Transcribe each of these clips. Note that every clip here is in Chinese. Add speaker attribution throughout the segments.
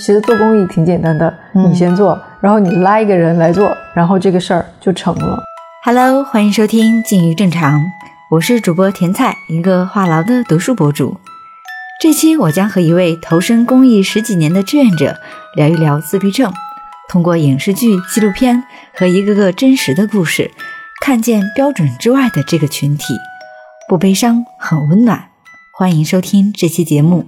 Speaker 1: 其实做公益挺简单的，你先做，然后你拉一个人来做，然后这个事儿就成了。
Speaker 2: Hello，欢迎收听《静于正常》，我是主播甜菜，一个话痨的读书博主。这期我将和一位投身公益十几年的志愿者聊一聊自闭症，通过影视剧、纪录片和一个个真实的故事，看见标准之外的这个群体，不悲伤，很温暖。欢迎收听这期节目。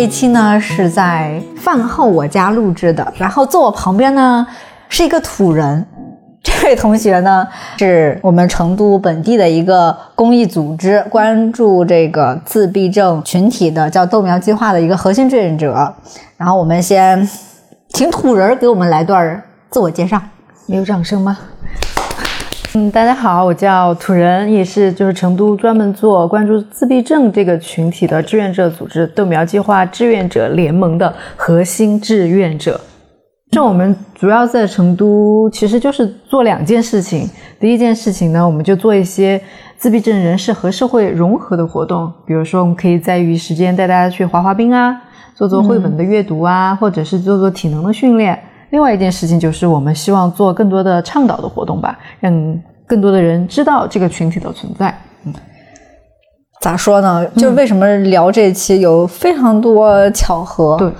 Speaker 3: 这期呢是在饭后我家录制的，然后坐我旁边呢是一个土人，这位同学呢是我们成都本地的一个公益组织，关注这个自闭症群体的，叫豆苗计划的一个核心志愿者。然后我们先请土人给我们来段自我介绍。
Speaker 1: 没有掌声吗？嗯，大家好，我叫土人，也是就是成都专门做关注自闭症这个群体的志愿者组织豆苗计划志愿者联盟的核心志愿者。这我们主要在成都，其实就是做两件事情。第一件事情呢，我们就做一些自闭症人士和社会融合的活动，比如说我们可以在余时间带大家去滑滑冰啊，做做绘本的阅读啊，或者是做做体能的训练。另外一件事情就是，我们希望做更多的倡导的活动吧，让更多的人知道这个群体的存在。
Speaker 3: 嗯咋说呢？就是为什么聊这期有非常多巧合。
Speaker 1: 对，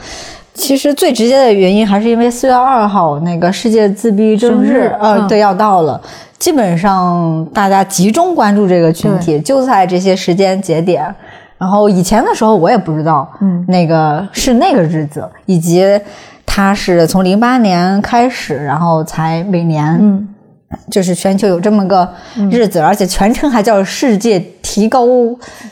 Speaker 3: 其实最直接的原因还是因为四月二号那个世界自闭症
Speaker 1: 日
Speaker 3: 呃，
Speaker 1: 嗯
Speaker 3: 对，要到了。基本上大家集中关注这个群体，就在这些时间节点。然后以前的时候我也不知道，
Speaker 1: 嗯
Speaker 3: 那个是那个日子，以及它是从零八年开始，然后才每年，
Speaker 1: 嗯，
Speaker 3: 就是全球有这么个日子，而且全称还叫世界提高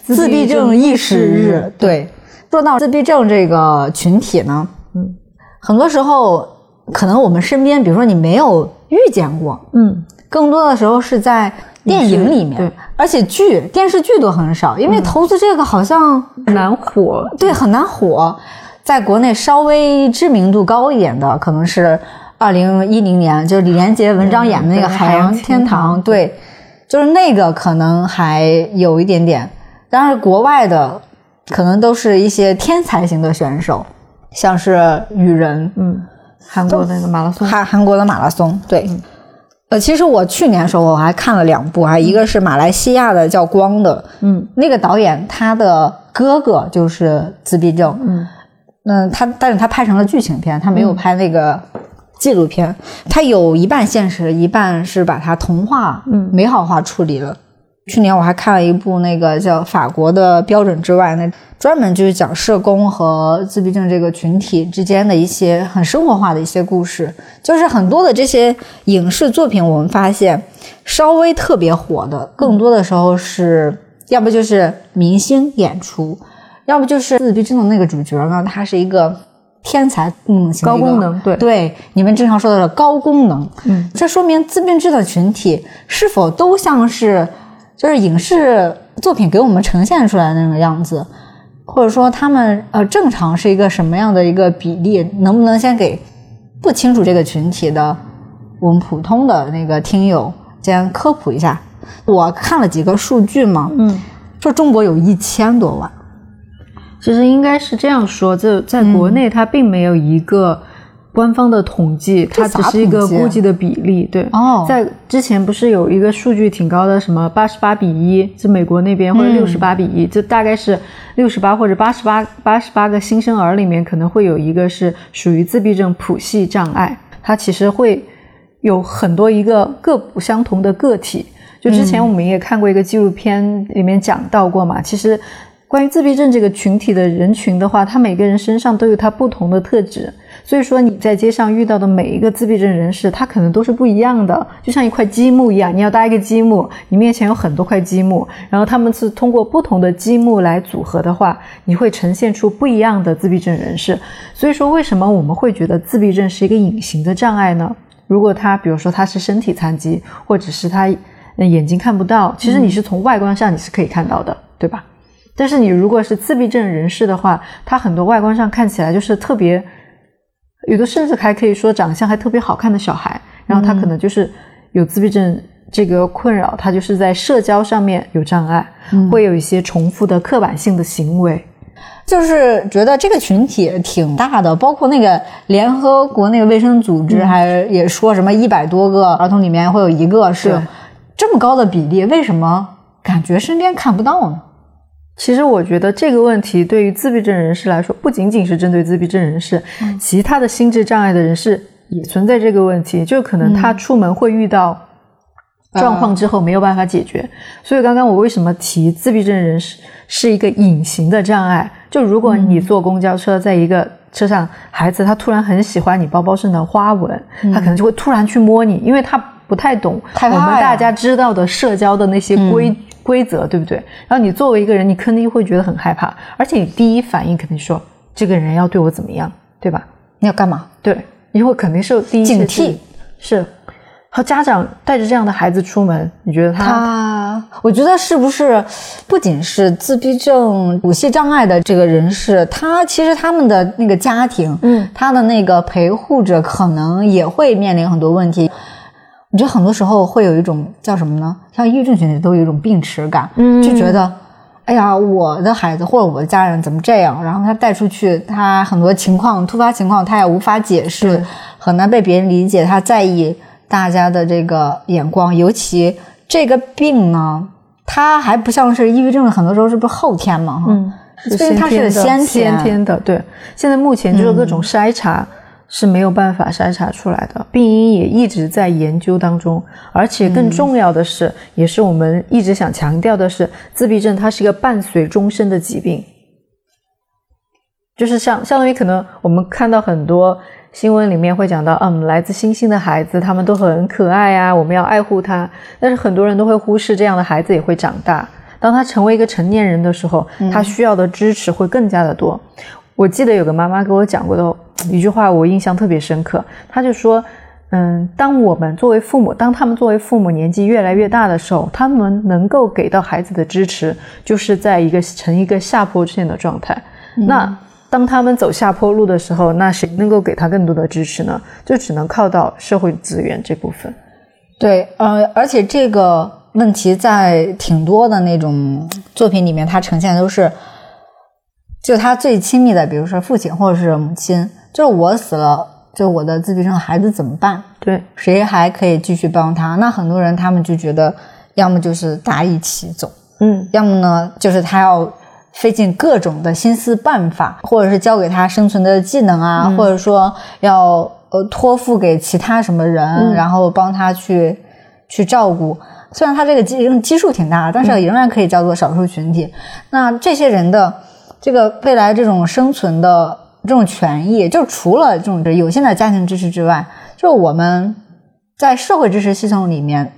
Speaker 3: 自闭症意识日。对，说到自闭症这个群体呢，
Speaker 1: 嗯，
Speaker 3: 很多时候可能我们身边，比如说你没有遇见过，
Speaker 1: 嗯，
Speaker 3: 更多的时候是在电影里面，
Speaker 1: 对，
Speaker 3: 而且剧、电视剧都很少，因为投资这个好像、
Speaker 1: 难火。
Speaker 3: 对很难火。在国内稍微知名度高一点的，可能是二零一零年，就是李连杰文章演的那个《海洋天堂》，对，就是那个可能还有一点点。当然，国外的可能都是一些天才型的选手，像是雨人，
Speaker 1: 嗯，韩国那个马拉松，
Speaker 3: 韩韩国的马拉松，对。呃，其实我去年的时候我还看了两部啊，一个是马来西亚的叫光的，
Speaker 1: 嗯。
Speaker 3: 那个导演他的哥哥就是自闭症，
Speaker 1: 嗯
Speaker 3: 嗯，他但是他拍成了剧情片，他没有拍那个纪录片，他有一半现实，一半是把它童话、
Speaker 1: 嗯
Speaker 3: 美好化处理了。去年我还看了一部那个叫《法国的标准之外》，那专门就是讲社工和自闭症这个群体之间的一些很生活化的一些故事。就是很多的这些影视作品，我们发现稍微特别火的，更多的时候是要不就是明星演出，要不就是自闭症的那个主角呢，他是一个天才功能型
Speaker 1: 高功能对
Speaker 3: 对，你们经常说的是高功能，
Speaker 1: 嗯，
Speaker 3: 这说明自闭症的群体是否都像是就是影视作品给我们呈现出来的那个样子，或者说他们呃正常是一个什么样的一个比例？能不能先给不清楚这个群体的我们普通的那个听友先科普一下？我看了几个数据嘛，
Speaker 1: 嗯，
Speaker 3: 说中国有一千多万，
Speaker 1: 其实应该是这样说，这在国内它并没有一个官方的统计，它只是一个估计的比例。对，
Speaker 3: 哦。
Speaker 1: 在之前不是有一个数据挺高的，什么八十八比一，就美国那边或者六十八比一、就大概是六十八或者八十八八十八个新生儿里面可能会有一个是属于自闭症谱系障碍，它其实会有很多一个各不相同的个体。就之前我们也看过一个纪录片，里面讲到过嘛，其实关于自闭症这个群体的人群的话，他每个人身上都有他不同的特质，所以说你在街上遇到的每一个自闭症人士，他可能都是不一样的，就像一块积木一样，你要搭一个积木，你面前有很多块积木，然后他们是通过不同的积木来组合的话，你会呈现出不一样的自闭症人士。所以说，为什么我们会觉得自闭症是一个隐形的障碍呢？如果他比如说他是身体残疾，或者是他呃眼睛看不到，其实你是从外观上你是可以看到的，对吧？但是你如果是自闭症人士的话，他很多外观上看起来就是特别，有的甚至还可以说长相还特别好看的小孩，然后他可能就是有自闭症这个困扰，他就是在社交上面有障碍，会有一些重复的刻板性的行为，
Speaker 3: 就是觉得这个群体挺大的，包括那个联合国那个卫生组织还也说什么一百多个儿童里面会有一个是这么高的比例，为什么感觉身边看不到呢？
Speaker 1: 其实我觉得这个问题对于自闭症人士来说，不仅仅是针对自闭症人士，其他的心智障碍的人士也存在这个问题，就可能他出门会遇到状况之后没有办法解决。所以刚刚我为什么提自闭症人士是一个隐形的障碍？就如果你坐公交车，在一个车上，孩子他突然很喜欢你包包上的花纹，他可能就会突然去摸你，因为他不太懂我们大家知道的社交的那些规、规则，对不对？然后你作为一个人，你肯定会觉得很害怕，而且你第一反应肯定说这个人要对我怎么样，对吧？
Speaker 3: 你要干嘛？
Speaker 1: 对，你会肯定是第一
Speaker 3: 警惕。
Speaker 1: 是，和家长带着这样的孩子出门，你觉得他
Speaker 3: 他，我觉得是不是不仅是自闭症、补系障碍的这个人士，他其实他们的那个家庭，
Speaker 1: 嗯，
Speaker 3: 他的那个陪护者可能也会面临很多问题。我觉得很多时候会有一种叫什么呢？像抑郁症群体都有一种病耻感，
Speaker 1: 嗯
Speaker 3: 就觉得。哎呀，我的孩子或者我的家人怎么这样？然后他带出去，他很多情况、突发情况，他也无法解释，很难被别人理解。他在意大家的这个眼光，尤其这个病呢，他还不像是抑郁症，很多时候是不是后天嘛？哈、
Speaker 1: 嗯，
Speaker 3: 所以它是
Speaker 1: 先
Speaker 3: 先天
Speaker 1: 先天的，对。现在目前就是各种筛查是没有办法筛查出来的，病因也一直在研究当中。而且更重要的是，也是我们一直想强调的是，自闭症它是一个伴随终身的疾病，就是像相当于可能我们看到很多。新闻里面会讲到，嗯，来自星星的孩子，他们都很可爱啊，我们要爱护他。但是很多人都会忽视，这样的孩子也会长大。当他成为一个成年人的时候，他需要的支持会更加的多。我记得有个妈妈给我讲过的一句话，我印象特别深刻。他就说，嗯，当我们作为父母，当他们作为父母年纪越来越大的时候，他们能够给到孩子的支持，就是在一个呈一个下坡线的状态。那当他们走下坡路的时候，那谁能够给他更多的支持呢？就只能靠到社会资源这部分。
Speaker 3: 对，呃，而且这个问题在挺多的那种作品里面，它呈现的都是，就他最亲密的，比如说父亲或者是母亲，就是我死了，就我的自闭症孩子怎么办？
Speaker 1: 对，
Speaker 3: 谁还可以继续帮他？那很多人他们就觉得，要么就是大家一起走，
Speaker 1: 嗯，
Speaker 3: 要么呢就是他要费尽各种的心思办法，或者是教给他生存的技能啊，或者说要呃托付给其他什么人，然后帮他去去照顾。虽然他这个基基数挺大，但是仍然可以叫做少数群体。那这些人的这个未来这种生存的这种权益，就除了这种有限的家庭支持之外，就我们在社会支持系统里面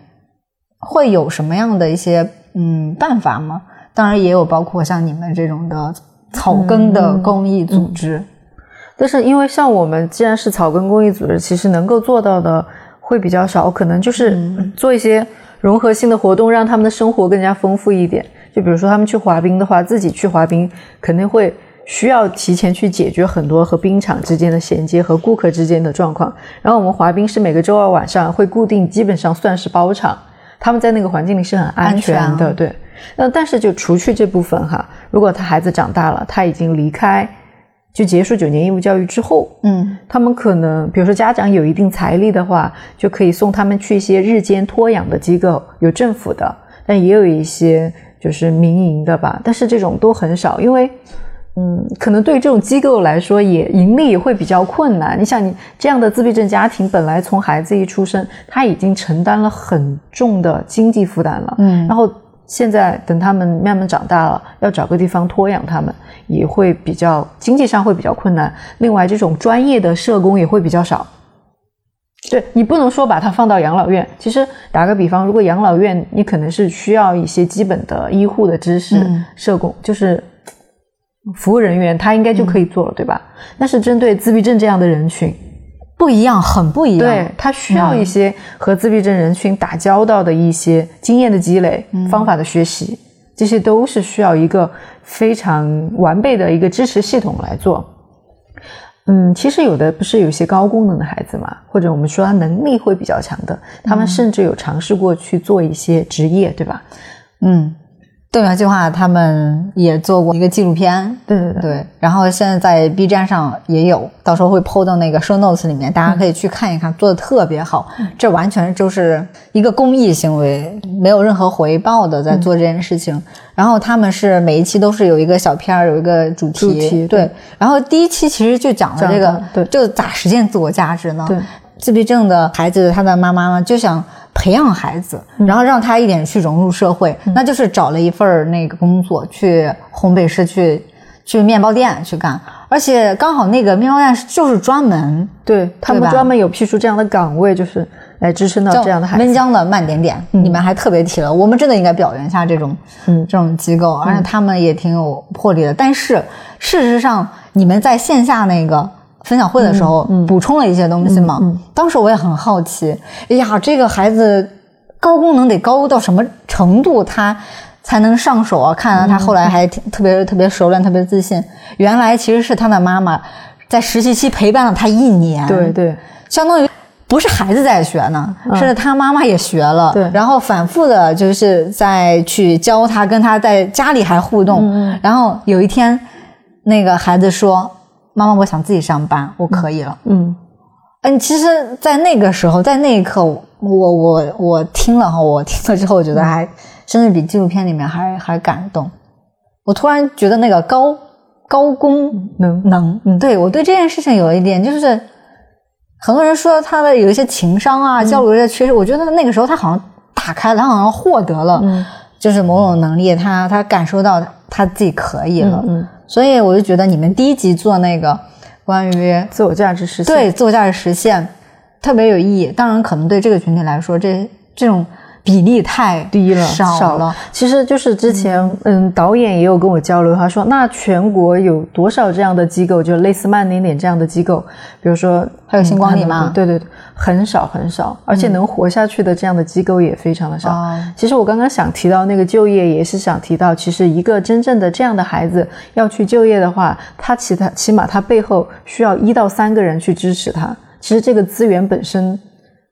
Speaker 3: 会有什么样的一些嗯办法吗？当然也有包括像你们这种的草根的公益组织，
Speaker 1: 但是因为像我们既然是草根公益组织，其实能够做到的会比较少，可能就是做一些融合性的活动，让他们的生活更加丰富一点。就比如说他们去滑冰的话，自己去滑冰肯定会需要提前去解决很多和冰场之间的衔接和顾客之间的状况。然后我们滑冰是每个周二晚上会固定，基本上算是包场，他们在那个环境里是很安全的，
Speaker 3: 全
Speaker 1: 对。那但是就除去这部分哈，如果他孩子长大了，他已经离开，就结束九年义务教育之后，
Speaker 3: 嗯
Speaker 1: 他们可能比如说家长有一定财力的话，就可以送他们去一些日间托养的机构，有政府的，但也有一些就是民营的吧，但是这种都很少，因为。嗯，可能对于这种机构来说，也盈利会比较困难。你想，你这样的自闭症家庭，本来从孩子一出生，他已经承担了很重的经济负担了，
Speaker 3: 嗯
Speaker 1: 然后现在等他们慢慢长大了，要找个地方托养他们，也会比较经济上会比较困难。另外，这种专业的社工也会比较少。对你不能说把它放到养老院。其实打个比方，如果养老院你可能是需要一些基本的医护的知识，
Speaker 3: 嗯
Speaker 1: 社工就是服务人员，他应该就可以做了，对吧？那是针对自闭症这样的人群，
Speaker 3: 不一样，很不一样。
Speaker 1: 对他需要一些和自闭症人群打交道的一些经验的积累、方法的学习，这些都是需要一个非常完备的一个支持系统来做。嗯，其实有的不是有一些高功能的孩子嘛，或者我们说他能力会比较强的，他们甚至有尝试过去做一些职业，对吧？
Speaker 3: 嗯，豆苗计划他们也做过一个纪录片，
Speaker 1: 对对对，
Speaker 3: 对，然后现在在 B 站上也有，到时候会 PO 到那个 show notes 里面，大家可以去看一看，做的特别好。这完全就是一个公益行为，没有任何回报的在做这件事情。然后他们是每一期都是有一个小片儿，有一个主题，
Speaker 1: 主题
Speaker 3: 对
Speaker 1: 对。
Speaker 3: 然后第一期其实就讲了这个，
Speaker 1: 对
Speaker 3: 就咋实现自我价值呢？
Speaker 1: 对，
Speaker 3: 自闭症的孩子，他的妈妈呢就想培养孩子，然后让他一点去融入社会，那就是找了一份那个工作，去烘焙师去去面包店去干，而且刚好那个面包店就是专门
Speaker 1: 对他们专门有辟出这样的岗位，就是来支撑到这样的孩子。
Speaker 3: 温江的慢点点，你们还特别提了，我们真的应该表扬一下这种
Speaker 1: 嗯。
Speaker 3: 这种机构，而且他们也挺有魄力的。但是事实上，你们在线下那个分享会的时候补充了一些东西嘛？当时我也很好奇，哎呀，这个孩子高功能得高到什么程度，他才能上手啊？看来他后来还挺特别特别熟练，特别自信。原来其实是他的妈妈在实习期陪伴了他一年，
Speaker 1: 对对。
Speaker 3: 相当于不是孩子在学呢，是他妈妈也学了，
Speaker 1: 对。
Speaker 3: 然后反复的就是在去教他，跟他在家里还互动，然后有一天，那个孩子说：“妈妈，我想自己上班，我可以了。
Speaker 1: 嗯，
Speaker 3: 嗯，其实，在那个时候，在那一刻，我我我听了哈，我听了之后，我觉得还甚至比纪录片里面还还感动。我突然觉得那个高高功
Speaker 1: 能
Speaker 3: 能，嗯，对我对这件事情有一点就是，很多人说他的有一些情商啊、交流的缺失，我觉得那个时候他好像打开了，他好像获得了，就是某种能力，他他感受到他自己可以了，
Speaker 1: 嗯
Speaker 3: 所以我就觉得你们第一集做那个关于
Speaker 1: 自我价值实现。
Speaker 3: 对自我价值实现特别有意义。当然，可能对这个群体来说，这这种比例太
Speaker 1: 低了，
Speaker 3: 少
Speaker 1: 了。其实就是之前，嗯，导演也有跟我交流，他说，那全国有多少这样的机构，就类似慢点点这样的机构，比如说
Speaker 3: 还有星光里
Speaker 1: 嗯
Speaker 3: 吗
Speaker 1: 对对对，很少很少，而且能活下去的这样的机构也非常的少。
Speaker 3: 哦
Speaker 1: 其实我刚刚想提到那个就业，也是想提到，其实一个真正的这样的孩子要去就业的话，他其他起码他背后需要一到三个人去支持他。其实这个资源本身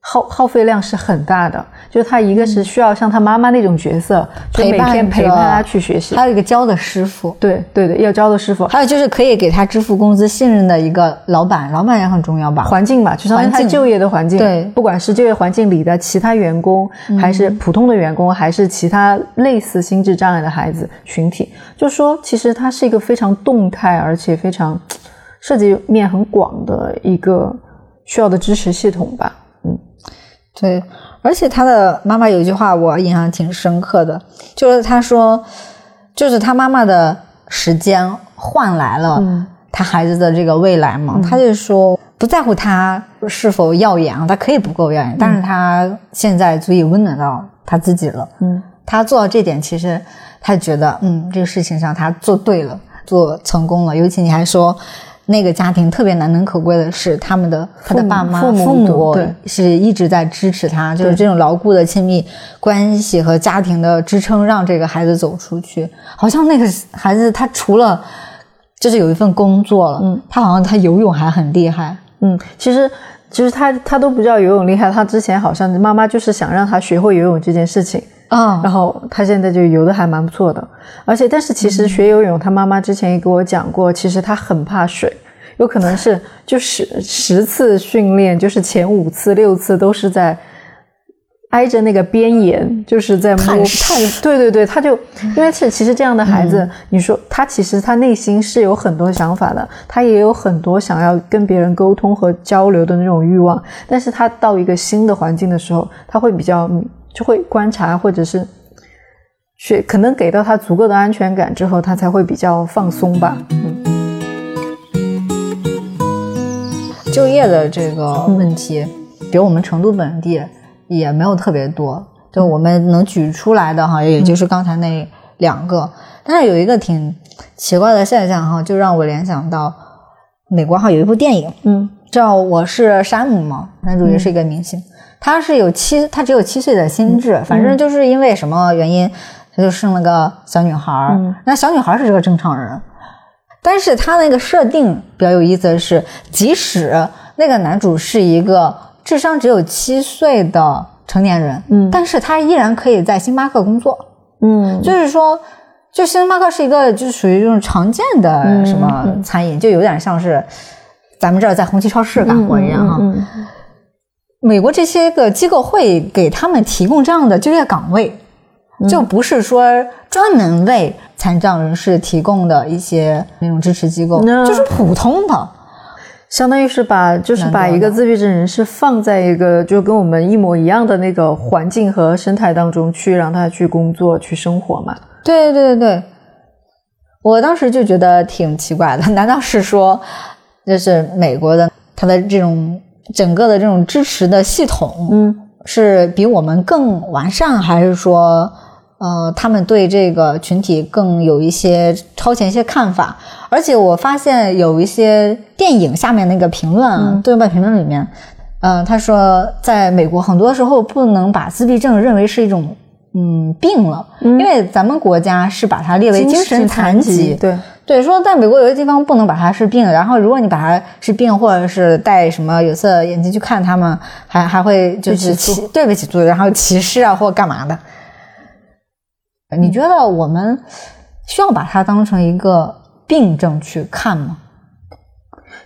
Speaker 1: 耗耗费量是很大的，就是他一个是需要像他妈妈那种角色，就每天陪伴他去学习。
Speaker 3: 还有一个教的师傅，
Speaker 1: 对对对，要教的师傅。
Speaker 3: 还有就是可以给他支付工资、信任的一个老板，老板也很重要吧？
Speaker 1: 环境吧，就相当于他就业的环境，
Speaker 3: 对
Speaker 1: 不管是就业环境里的其他员工，还是普通的员工，还是其他类似心智障碍的孩子群体，就说其实他是一个非常动态，而且非常涉及面很广的一个需要的支持系统吧。嗯，
Speaker 3: 对，而且他的妈妈有一句话我印象挺深刻的，就是他说，就是他妈妈的时间换来了他孩子的这个未来嘛。他就说不在乎他是否耀眼啊，他可以不够耀眼，但是他现在足以温暖到他自己了。
Speaker 1: 嗯，
Speaker 3: 他做到这点，其实他觉得，嗯，这个事情上他做对了，做成功了。尤其你还说。那个家庭特别难能可贵的是，他们的他的爸妈、
Speaker 1: 父母
Speaker 3: 父母
Speaker 1: 对。
Speaker 3: 是一直在支持他，就是这种牢固的亲密关系和家庭的支撑，让这个孩子走出去。好像那个孩子他除了就是有一份工作了，嗯，他好像他游泳还很厉害，
Speaker 1: 嗯，其实其实他他都不知道游泳厉害，他之前好像妈妈就是想让他学会游泳这件事情。
Speaker 3: 啊、
Speaker 1: 然后他现在就游的还蛮不错的，而且但是其实学游泳，他妈妈之前也给我讲过，其实他很怕水，有可能是就十十次训练，就是前五次六次都是在挨着那个边沿，就是在摸
Speaker 3: 探
Speaker 1: 探，对对对，他就因为是其实这样的孩子，你说他其实他内心是有很多想法的，他也有很多想要跟别人沟通和交流的那种欲望，但是他到一个新的环境的时候，他会比较嗯就会观察或者是去可能给到他足够的安全感之后，他才会比较放松吧。嗯。
Speaker 3: 就业的这个问题，比如我们成都本地也没有特别多，就我们能举出来的哈，也就是刚才那两个。但是有一个挺奇怪的现象哈，就让我联想到美国哈有一部电影
Speaker 1: 嗯。
Speaker 3: 叫《我是山姆》嘛，男主角是一个明星，他是有七，他只有七岁的心智，反正就是因为什么原因，他就生了个小女孩儿。
Speaker 1: 嗯。
Speaker 3: 那小女孩儿是个正常人，但是他那个设定比较有意思的是，即使那个男主是一个智商只有七岁的成年人，
Speaker 1: 嗯。
Speaker 3: 但是他依然可以在星巴克工作。
Speaker 1: 嗯，
Speaker 3: 就是说，就星巴克是一个就是属于这种常见的什么餐饮，就有点像是咱们这儿在红旗超市干活一样哈。美国这些个机构会给他们提供这样的就业岗位，就不是说专门为残障人士提供的一些那种支持机构，
Speaker 1: 那
Speaker 3: 就是普通的。
Speaker 1: 相当于是把就是把一个自闭症人士放在一个就跟我们一模一样的那个环境和生态当中去，让他去工作去生活嘛。
Speaker 3: 对对对对，我当时就觉得挺奇怪的，难道是说，就是美国的他的这种整个的这种支持的系统，
Speaker 1: 嗯，
Speaker 3: 是比我们更完善，还是说，呃，他们对这个群体更有一些超前一些看法？而且我发现有一些电影下面那个评论嗯、对外评论里面，呃，他说在美国很多时候不能把自闭症认为是一种。嗯，病了，因为咱们国家是把它列为精神残疾，
Speaker 1: 对。
Speaker 3: 对，说在美国有些地方不能把它是病，然后如果你把它是病，或者是戴什么有色眼镜去看他们，还还会就是歧对不起诉，然后歧视啊或干嘛的。你觉得我们需要把它当成一个病症去看吗？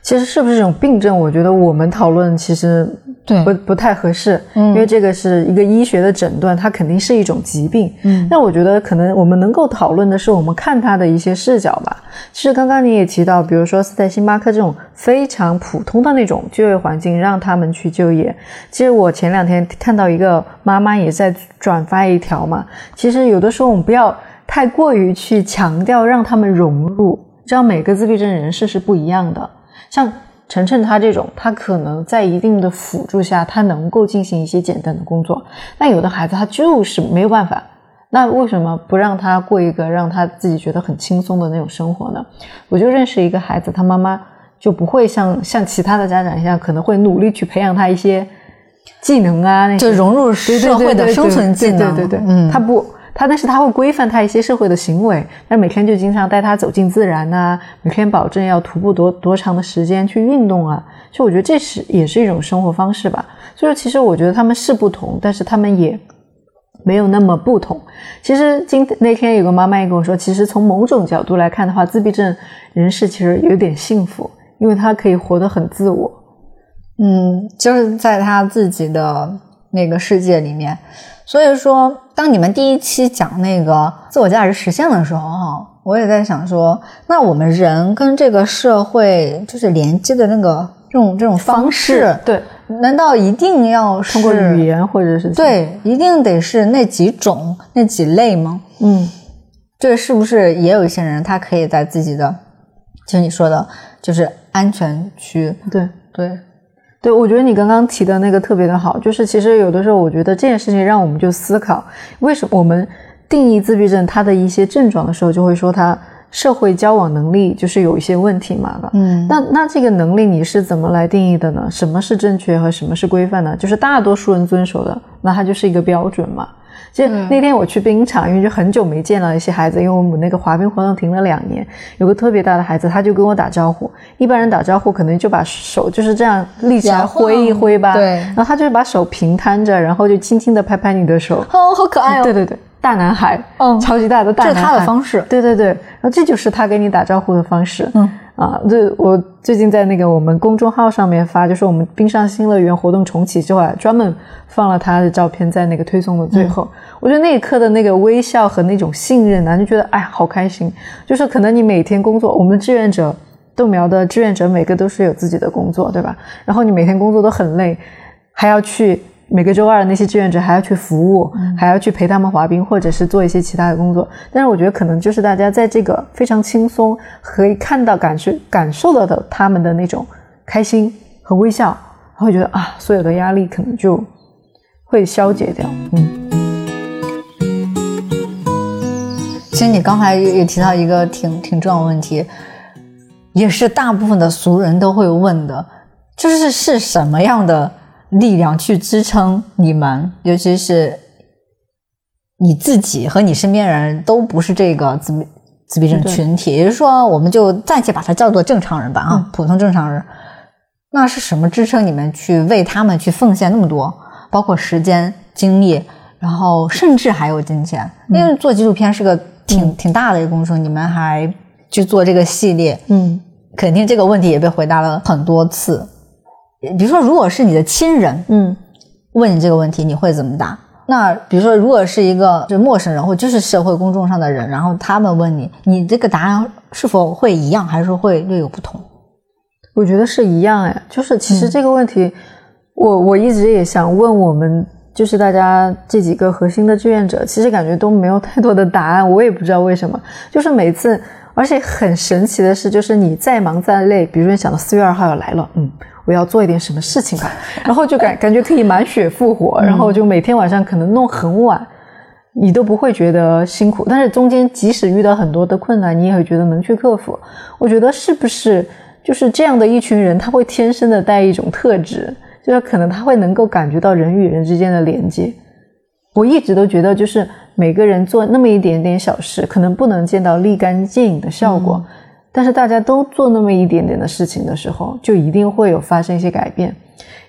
Speaker 1: 其实是不是这种病症，我觉得我们讨论其实
Speaker 3: 对
Speaker 1: 不不太合适，
Speaker 3: 嗯
Speaker 1: 因为这个是一个医学的诊断，它肯定是一种疾病。
Speaker 3: 嗯
Speaker 1: 那我觉得可能我们能够讨论的是我们看它的一些视角吧。其实刚刚你也提到，比如说是在星巴克这种非常普通的那种就业环境，让他们去就业。其实我前两天看到一个妈妈也在转发一条嘛，其实有的时候我们不要太过于去强调让他们融入，知道每个自闭症人士是不一样的。像晨晨他这种，他可能在一定的辅助下，他能够进行一些简单的工作。但有的孩子他就是没有办法，那为什么不让他过一个让他自己觉得很轻松的那种生活呢？我就认识一个孩子，他妈妈就不会像像其他的家长一样，可能会努力去培养他一些技能啊，那些
Speaker 3: 就融入社会的生存技能，
Speaker 1: 对对对对，
Speaker 3: 嗯，
Speaker 1: 他不，他但是他会规范他一些社会的行为，那每天就经常带他走进自然呐、每天保证要徒步多多长的时间去运动啊，所以我觉得这是也是一种生活方式吧。所以其实我觉得他们是不同，但是他们也没有那么不同。其实今那天有个妈妈也跟我说，其实从某种角度来看的话，自闭症人士其实有点幸福，因为他可以活得很自我。
Speaker 3: 嗯，就是在他自己的那个世界里面。所以说，当你们第一期讲那个自我价值实现的时候，哈，我也在想说，那我们人跟这个社会就是连接的那个这种这种方式，
Speaker 1: 对，
Speaker 3: 难道一定要是
Speaker 1: 通过语言或者是
Speaker 3: 对，一定得是那几种那几类吗？
Speaker 1: 嗯。
Speaker 3: 这是不是也有一些人，他可以在自己的，就你说的，就是安全区，
Speaker 1: 对
Speaker 3: 对，
Speaker 1: 对，我觉得你刚刚提的那个特别的好，就是其实有的时候，我觉得这件事情让我们就思考，为什么我们定义自闭症它的一些症状的时候，就会说它社会交往能力就是有一些问题嘛的。
Speaker 3: 嗯
Speaker 1: 那那这个能力你是怎么来定义的呢？什么是正确和什么是规范呢？就是大多数人遵守的，那它就是一个标准嘛。其实那天我去冰场，因为就很久没见到一些孩子，因为我们那个滑冰活动停了两年，有个特别大的孩子，他就跟我打招呼。一般人打招呼可能就把手就是这样立起来挥一挥吧，
Speaker 3: 对
Speaker 1: 然后他就是把手平摊着，然后就轻轻的拍拍你的手。
Speaker 3: 哦，好可爱哦，
Speaker 1: 对对对，大男孩，
Speaker 3: 嗯
Speaker 1: 超级大的大男孩这是，
Speaker 3: 他的方式
Speaker 1: 对对对，然后这就是他跟你打招呼的方式。
Speaker 3: 嗯
Speaker 1: 啊，对我最近在那个我们公众号上面发，就是我们冰上新乐园活动重启之后啊，专门放了他的照片在那个推送的最后。我觉得那一刻的那个微笑和那种信任啊，就觉得哎，好开心。就是可能你每天工作，我们志愿者豆苗的志愿者每个都是有自己的工作，对吧？然后你每天工作都很累，还要去每个周二那些志愿者还要去服务，还要去陪他们滑冰，或者是做一些其他的工作。但是我觉得可能就是大家在这个非常轻松，可以看到、感受、感受到的他们的那种开心和微笑，会觉得啊，所有的压力可能就会消解掉。嗯，
Speaker 3: 其实你刚才也也提到一个挺挺重要的问题，也是大部分的俗人都会问的，就是是什么样的力量去支撑你们，尤其是你自己和你身边人都不是这个自闭自闭症群体，也就是说，我们就暂且把它叫做正常人吧啊，普通正常人。那是什么支撑你们去为他们去奉献那么多，包括时间、精力，然后甚至还有金钱，因为做纪录片是个挺、挺大的一个工程，你们还去做这个系列，
Speaker 1: 嗯。
Speaker 3: 肯定这个问题也被回答了很多次。比如说，如果是你的亲人
Speaker 1: 嗯
Speaker 3: 问你这个问题，你会怎么答？那比如说，如果是一个就陌生人或就是社会公众上的人，然后他们问你，你这个答案是否会一样，还是会略有不同？
Speaker 1: 我觉得是一样哎，就是其实这个问题，我我一直也想问我们，就是大家这几个核心的志愿者，其实感觉都没有太多的答案，我也不知道为什么。就是每次，而且很神奇的是，就是你再忙再累，比如说你想到四月二号要来了，嗯，我要做一点什么事情吧，然后就感感觉可以满血复活，然后就每天晚上可能弄很晚。你都不会觉得辛苦，但是中间即使遇到很多的困难，你也会觉得能去克服。我觉得是不是就是这样的一群人，他会天生的带一种特质，就是可能他会能够感觉到人与人之间的连接。我一直都觉得，就是每个人做那么一点点小事，可能不能见到立竿见影的效果，但是大家都做那么一点点的事情的时候，就一定会有发生一些改变。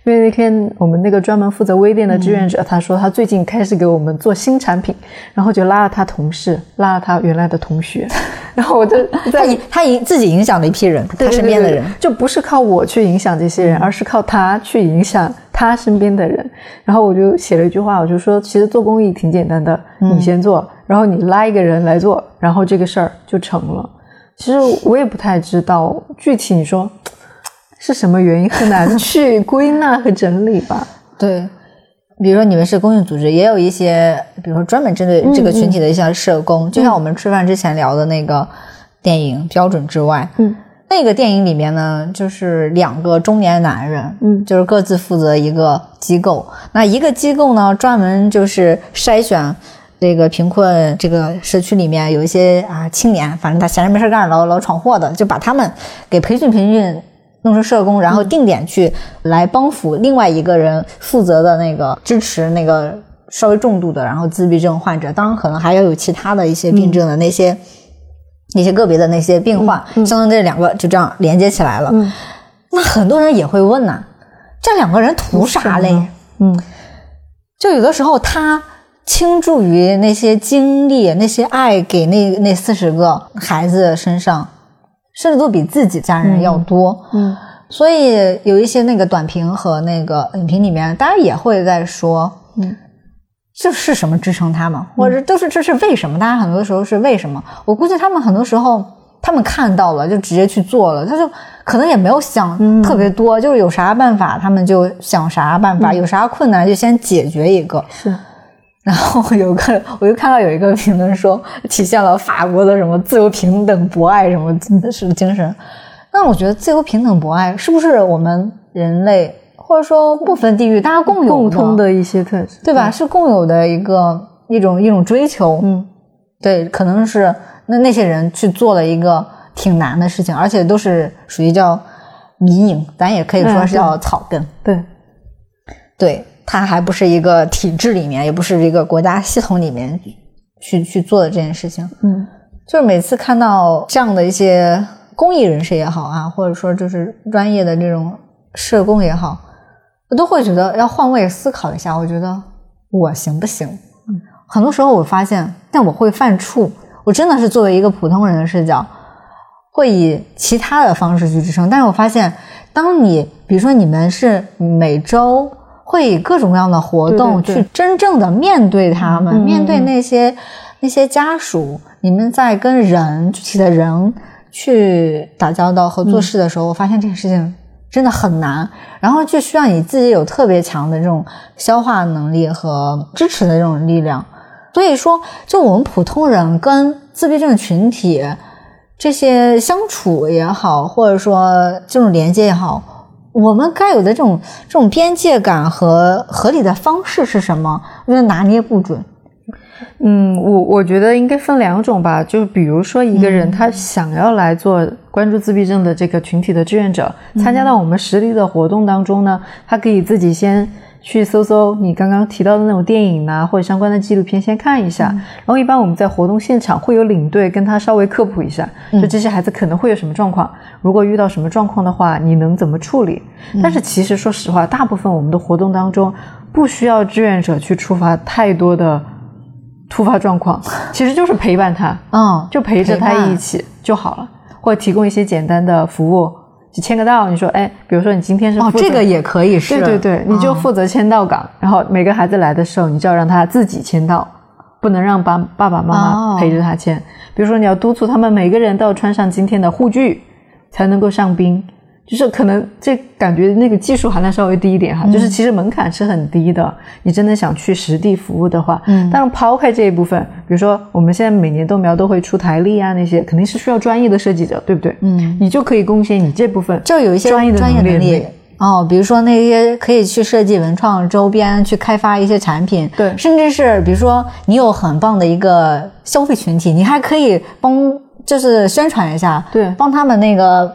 Speaker 1: 因为那天我们那个专门负责微店的志愿者，他说他最近开始给我们做新产品，然后就拉了他同事，拉了他原来的同学，然后我就 在
Speaker 3: 他影他影自己影响了一批人，
Speaker 1: 对
Speaker 3: 他身边的人
Speaker 1: 就不是靠我去影响这些人，而是靠他去影响他身边的人。然后我就写了一句话，我就说，其实做公益挺简单的，你先做，然后你拉一个人来做，然后这个事儿就成了。其实我也不太知道具体你说是什么原因，很难去归纳和整理吧。
Speaker 3: 对，比如说你们是公益组织，也有一些，比如说专门针对这个群体的一些社工，就像我们吃饭之前聊的那个电影《标准之外》，
Speaker 1: 嗯，
Speaker 3: 那个电影里面呢，就是两个中年男人，
Speaker 1: 嗯
Speaker 3: 就是各自负责一个机构，那一个机构呢，专门就是筛选。这个贫困这个社区里面有一些啊青年，反正他闲着没事干，老老闯祸的，就把他们给培训培训，弄成社工，然后定点去来帮扶另外一个人负责的那个支持那个稍微重度的，然后自闭症患者，当然可能还要有其他的一些病症的那些、那些个别的那些病患，相当于这两个就这样连接起来了。
Speaker 1: 嗯。
Speaker 3: 那很多人也会问呐、这两个人图啥嘞？
Speaker 1: 嗯。
Speaker 3: 就有的时候他倾注于那些精力、那些爱给那那四十个孩子身上，甚至都比自己家人要多。
Speaker 1: 嗯
Speaker 3: 所以有一些那个短评和那个影评里面，大家也会在说，
Speaker 1: 嗯，
Speaker 3: 这是什么支撑他们，或者都是这是为什么？大家很多时候是为什么？我估计他们很多时候他们看到了就直接去做了，他就可能也没有想特别多，就是有啥办法他们就想啥办法，有啥困难就先解决一个。
Speaker 1: 是
Speaker 3: 然后有个，我就看到有一个评论说，体现了法国的什么自由、平等、博爱什么是精神。那我觉得自由、平等、博爱是不是我们人类或者说不分地域，大家共有
Speaker 1: 共通的一些特质，
Speaker 3: 对吧？是共有的一个一种一种追求。
Speaker 1: 嗯
Speaker 3: 对，可能是那那些人去做了一个挺难的事情，而且都是属于叫迷影，咱也可以说是叫草根。
Speaker 1: 对，
Speaker 3: 对，它还不是一个体制里面，也不是一个国家系统里面去去做的这件事情。
Speaker 1: 嗯
Speaker 3: 就是每次看到这样的一些公益人士也好啊，或者说就是专业的这种社工也好，我都会觉得要换位思考一下。我觉得我行不行？嗯很多时候我发现，但我会犯怵。我真的是作为一个普通人的视角，会以其他的方式去支撑。但是我发现，当你比如说你们是每周会以各种各样的活动去真正的面对他们，面对那些那些家属，你们在跟人具体的人去打交道和做事的时候，我发现这件事情真的很难，然后就需要你自己有特别强的这种消化能力和支持的这种力量。所以说，就我们普通人跟自闭症群体这些相处也好，或者说这种连接也好，我们该有的这种这种边界感和合理的方式是什么？我觉得拿捏不准。
Speaker 1: 嗯，我我觉得应该分两种吧，就比如说一个人他想要来做关注自闭症的这个群体的志愿者，参加到我们实力的活动当中呢，他可以自己先去搜搜你刚刚提到的那种电影呐、或者相关的纪录片，先看一下。然后一般我们在活动现场会有领队跟他稍微科普一下，就这些孩子可能会有什么状况，如果遇到什么状况的话，你能怎么处理？但是其实说实话，大部分我们的活动当中。不需要志愿者去触发太多的突发状况，其实就是陪伴他，
Speaker 3: 嗯，
Speaker 1: 就陪着他一起就好了，或者提供一些简单的服务，就签个到。你说，哎，比如说你今天是
Speaker 3: 哦，这个也可以是，
Speaker 1: 对对对，你就
Speaker 3: 嗯
Speaker 1: 负责签到岗，然后每个孩子来的时候，你就要让他自己签到，不能让爸爸爸妈
Speaker 3: 哦
Speaker 1: 妈陪着他签。比如说，你要督促他们每个人都要穿上今天的护具，才能够上冰。就是可能这感觉那个技术含量稍微低一点哈，就是其实门槛是很低的。你真的想去实地服务的话，
Speaker 3: 嗯
Speaker 1: 但是抛开这一部分，比如说我们现在每年豆苗都会出台历啊，那些肯定是需要专业的设计者，对不对？
Speaker 3: 嗯，
Speaker 1: 你就可以贡献你这部分
Speaker 3: 就有一些
Speaker 1: 专业的
Speaker 3: 专业能力
Speaker 1: 能力。
Speaker 3: 哦，比如说那些可以去设计文创周边，去开发一些产品，
Speaker 1: 对
Speaker 3: 甚至是比如说你有很棒的一个消费群体，你还可以帮就是宣传一下，
Speaker 1: 对
Speaker 3: 帮他们那个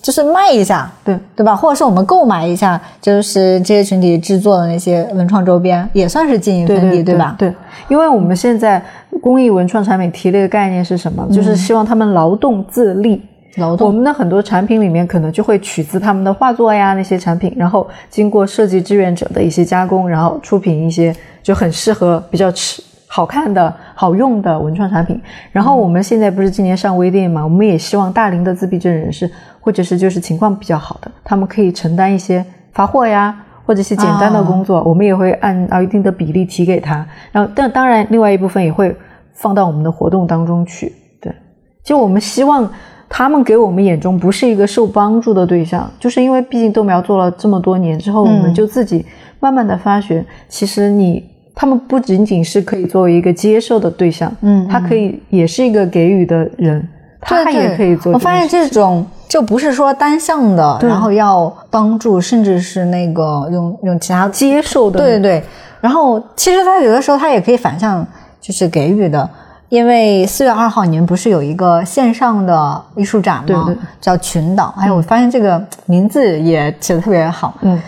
Speaker 3: 就是卖一下，
Speaker 1: 对
Speaker 3: 对吧？或者是我们购买一下，就是这些群体制作的那些文创周边，也算是经营
Speaker 1: 对
Speaker 3: 分地，
Speaker 1: 对
Speaker 3: 吧？
Speaker 1: 对，因为我们现在公益文创产品提了一个概念是什么？就是希望他们劳动自立。我
Speaker 3: 劳动，
Speaker 1: 们的很多产品里面可能就会取自他们的画作呀那些产品，然后经过设计志愿者的一些加工，然后出品一些就很适合比较吃好看的好用的文创产品。然后我们现在不是今年上微店嘛，我们也希望大龄的自闭症人士或者是就是情况比较好的，他们可以承担一些发货呀。或者是简单的工作，我们也会按照一定的比例提给他。然后，但当然，另外一部分也会放到我们的活动当中去。对，就我们希望他们给我们眼中不是一个受帮助的对象，就是因为毕竟豆苗做了这么多年之后，我们就自己慢慢的发觉，其实你他们不仅仅是可以作为一个接受的对象，
Speaker 3: 嗯
Speaker 1: 他可以也是一个给予的人，他也可以做
Speaker 3: 我发现
Speaker 1: 这
Speaker 3: 种就不是说单向的，然后要帮助，甚至是那个用用其他
Speaker 1: 接受的，
Speaker 3: 对对。对，然后其实他有的时候他也可以反向就是给予的，因为四月二号你们不是有一个线上的艺术展吗？
Speaker 1: 对对。
Speaker 3: 叫群岛。哎，我发现这个名字也起的特别好，
Speaker 1: 嗯，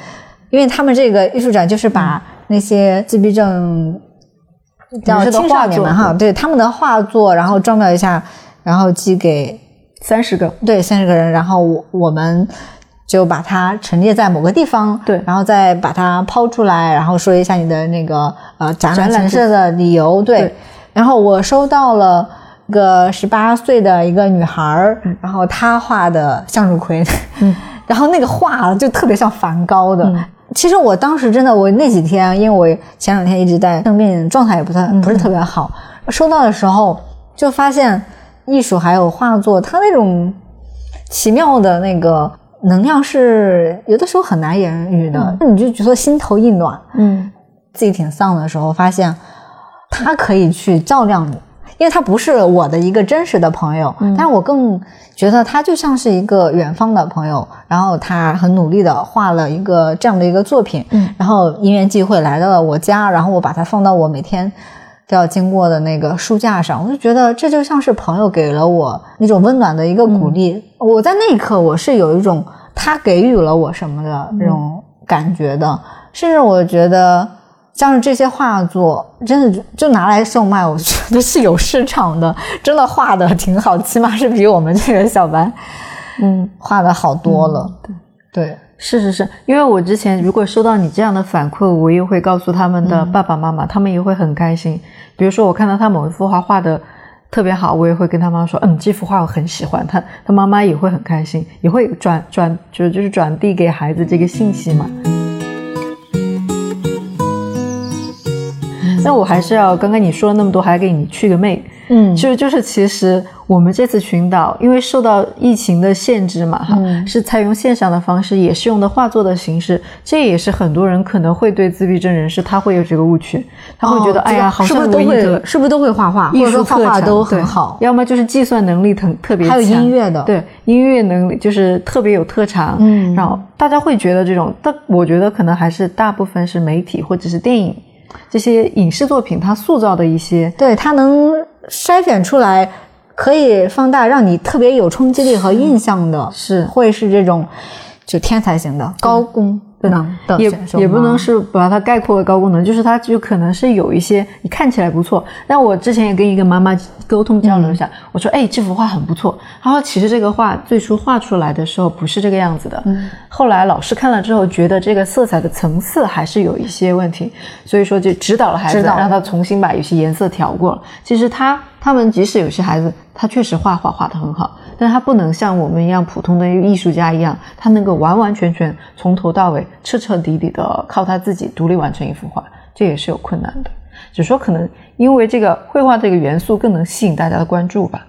Speaker 3: 因为他们这个艺术展就是把那些自闭症叫
Speaker 1: 人士的
Speaker 3: 青少
Speaker 1: 画作
Speaker 3: 年们哈，对他们的画作，然后装裱一下，然后寄给
Speaker 1: 三十个，
Speaker 3: 对三十个人，然后我我们就把它陈列在某个地方，
Speaker 1: 对
Speaker 3: 然后再把它抛出来，然后说一下你的那个呃展览
Speaker 1: 展览
Speaker 3: 陈设的理由，对。
Speaker 1: 对
Speaker 3: 然后我收到了一个十八岁的一个女孩儿，然后她画的向日葵，
Speaker 1: 嗯，
Speaker 3: 然后那个画就特别像梵高的。
Speaker 1: 嗯
Speaker 3: 其实我当时真的，我那几天，因为我前两天一直在生病，状态也不太
Speaker 1: 嗯
Speaker 3: 不是特别好，收到的时候就发现艺术还有画作，它那种奇妙的那个能量是有的时候很难言喻的，那、你就觉得心头一暖，
Speaker 1: 嗯，
Speaker 3: 自己挺丧的时候，发现它可以去照亮你，因为他不是我的一个真实的朋友，但是我更觉得他就像是一个远方的朋友，然后他很努力的画了一个这样的一个作品，
Speaker 1: 嗯，
Speaker 3: 然后因缘际会来到了我家，然后我把它放到我每天。都要经过的那个书架上，我就觉得这就像是朋友给了我那种温暖的一个鼓励。我在那一刻，我是有一种他给予了我什么的那种感觉的，甚至我觉得像是这些画作，真的就就拿来售卖，我觉得是有市场的，真的画的挺好，起码是比我们这个小白，嗯，画的好多了。对对
Speaker 1: 是是是，因为我之前如果收到你这样的反馈，我也会告诉他们的爸爸妈妈，他们也会很开心。比如说，我看到他某一幅画画的特别好，我也会跟他妈说，嗯，这幅画我很喜欢。他他妈妈也会很开心，也会转转就就是转递给孩子这个信息嘛。那我还是要刚刚你说了那么多，还给你去个妹。
Speaker 3: 嗯
Speaker 1: 就就是其实我们这次群岛，因为受到疫情的限制嘛，哈、
Speaker 3: 嗯
Speaker 1: 是采用线上的方式，也是用的画作的形式，这也是很多人可能会对自闭症人士他会有这个误区，他会觉得、
Speaker 3: 哦
Speaker 1: 哎呀，好
Speaker 3: 是不
Speaker 1: 像
Speaker 3: 是都会是不是都会画画，或
Speaker 1: 艺
Speaker 3: 者说画画都很好？
Speaker 1: 要么就是计算能力特特别
Speaker 3: 还有
Speaker 1: 强
Speaker 3: 音乐的
Speaker 1: 对音乐能力就是特别有特长，
Speaker 3: 嗯
Speaker 1: 然后大家会觉得这种，但我觉得可能还是大部分是媒体或者是电影这些影视作品它塑造的一些
Speaker 3: 对，它能筛选出来，可以放大，让你特别有冲击力和印象的，
Speaker 1: 是。
Speaker 3: 会是这种就天才型的。高工能的
Speaker 1: 也
Speaker 3: 选手
Speaker 1: 也不能是把它概括为高功能，就是它就可能是有一些你看起来不错，但我之前也跟一个妈妈沟通交流一下，我说哎这幅画很不错，她说其实这个画最初画出来的时候不是这个样子的，后来老师看了之后觉得这个色彩的层次还是有一些问题，所以说就指导了孩子，让他重新把有些颜色调过了。其实他他们即使有些孩子他确实画画画得很好，但他不能像我们一样普通的艺术家一样，他能够完完全全从头到尾彻彻底底的靠他自己独立完成一幅画，这也是有困难的。只说可能因为这个绘画这个元素更能吸引大家的关注吧。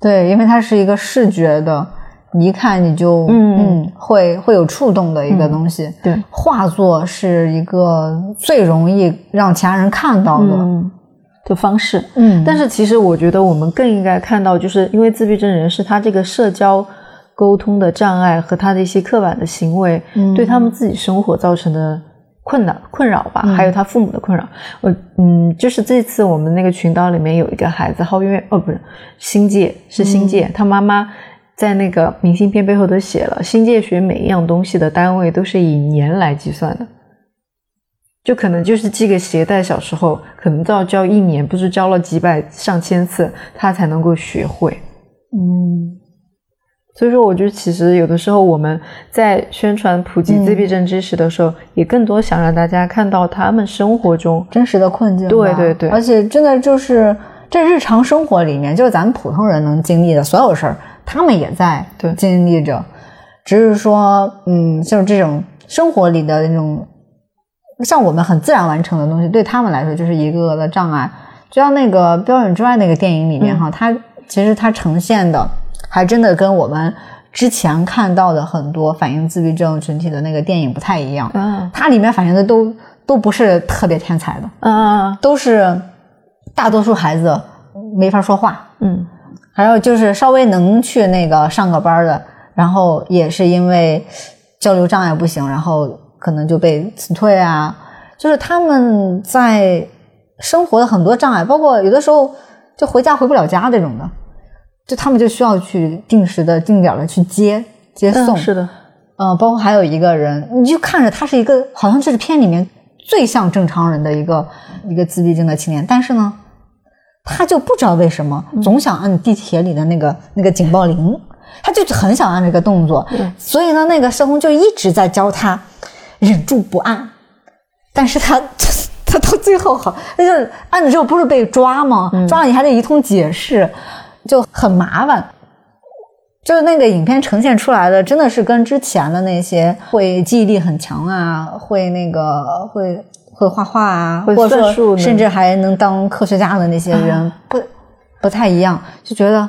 Speaker 3: 对，因为它是一个视觉的，你一看你就
Speaker 1: 嗯
Speaker 3: 嗯会会有触动的一个东西。
Speaker 1: 对，
Speaker 3: 画作是一个最容易让其他人看到的。
Speaker 1: 嗯，的方式。
Speaker 3: 嗯
Speaker 1: 但是其实我觉得我们更应该看到，就是因为自闭症人士他这个社交沟通的障碍和他的一些刻板的行为，
Speaker 3: 嗯
Speaker 1: 对他们自己生活造成的困难困扰吧，
Speaker 3: 嗯
Speaker 1: 还有他父母的困扰。我嗯，就是这次我们那个群岛里面有一个孩子浩月，哦不是星界是新
Speaker 3: 嗯
Speaker 1: 界，他妈妈。在那个明信片背后都写了，星界学每一样东西的单位都是以年来计算的，就可能就是系个鞋带，小时候可能都要教一年，不是教了几百上千次，他才能够学会。
Speaker 3: 嗯。
Speaker 1: 所以说，我觉得其实有的时候我们在宣传普及自闭症知识的时候，也更多想让大家看到他们生活中，
Speaker 3: 真实的困境。
Speaker 1: 对对对。
Speaker 3: 而且真的就是这日常生活里面，就是咱们普通人能经历的所有事儿，他们也在
Speaker 1: 对。
Speaker 3: 经历着，只是说，嗯，就是这种生活里的那种，像我们很自然完成的东西，对他们来说就是一个个的障碍。就像那个标准之外那个电影里面哈，它其实它呈现的还真的跟我们之前看到的很多反映自闭症群体的那个电影不太一样。
Speaker 1: 嗯。
Speaker 3: 它里面反映的都都不是特别天才的，
Speaker 1: 嗯
Speaker 3: 都是大多数孩子没法说话，
Speaker 1: 嗯。
Speaker 3: 还有就是稍微能去那个上个班的，然后也是因为交流障碍不行，然后可能就被辞退啊。就是他们在生活的很多障碍，包括有的时候就回家回不了家这种的，就他们就需要去定时的、定点的去接接送。
Speaker 1: 嗯，是的，
Speaker 3: 呃，包括还有一个人，你就看着他是一个好像这是片里面最像正常人的一个一个自闭症的青年，但是呢，他就不知道为什么总想按地铁里的那个那个警报铃，他就很想按这个动作，所以呢，那个社工就一直在教他忍住不按，但是他他到最后好，那就是按了之后不是被抓吗？抓了你还得一通解释，就很麻烦。就是那个影片呈现出来的，真的是跟之前的那些会记忆力很强啊，会那个会会画画啊，
Speaker 1: 会
Speaker 3: 或者说甚至还能当科学家的那些人不不太一样，就觉得，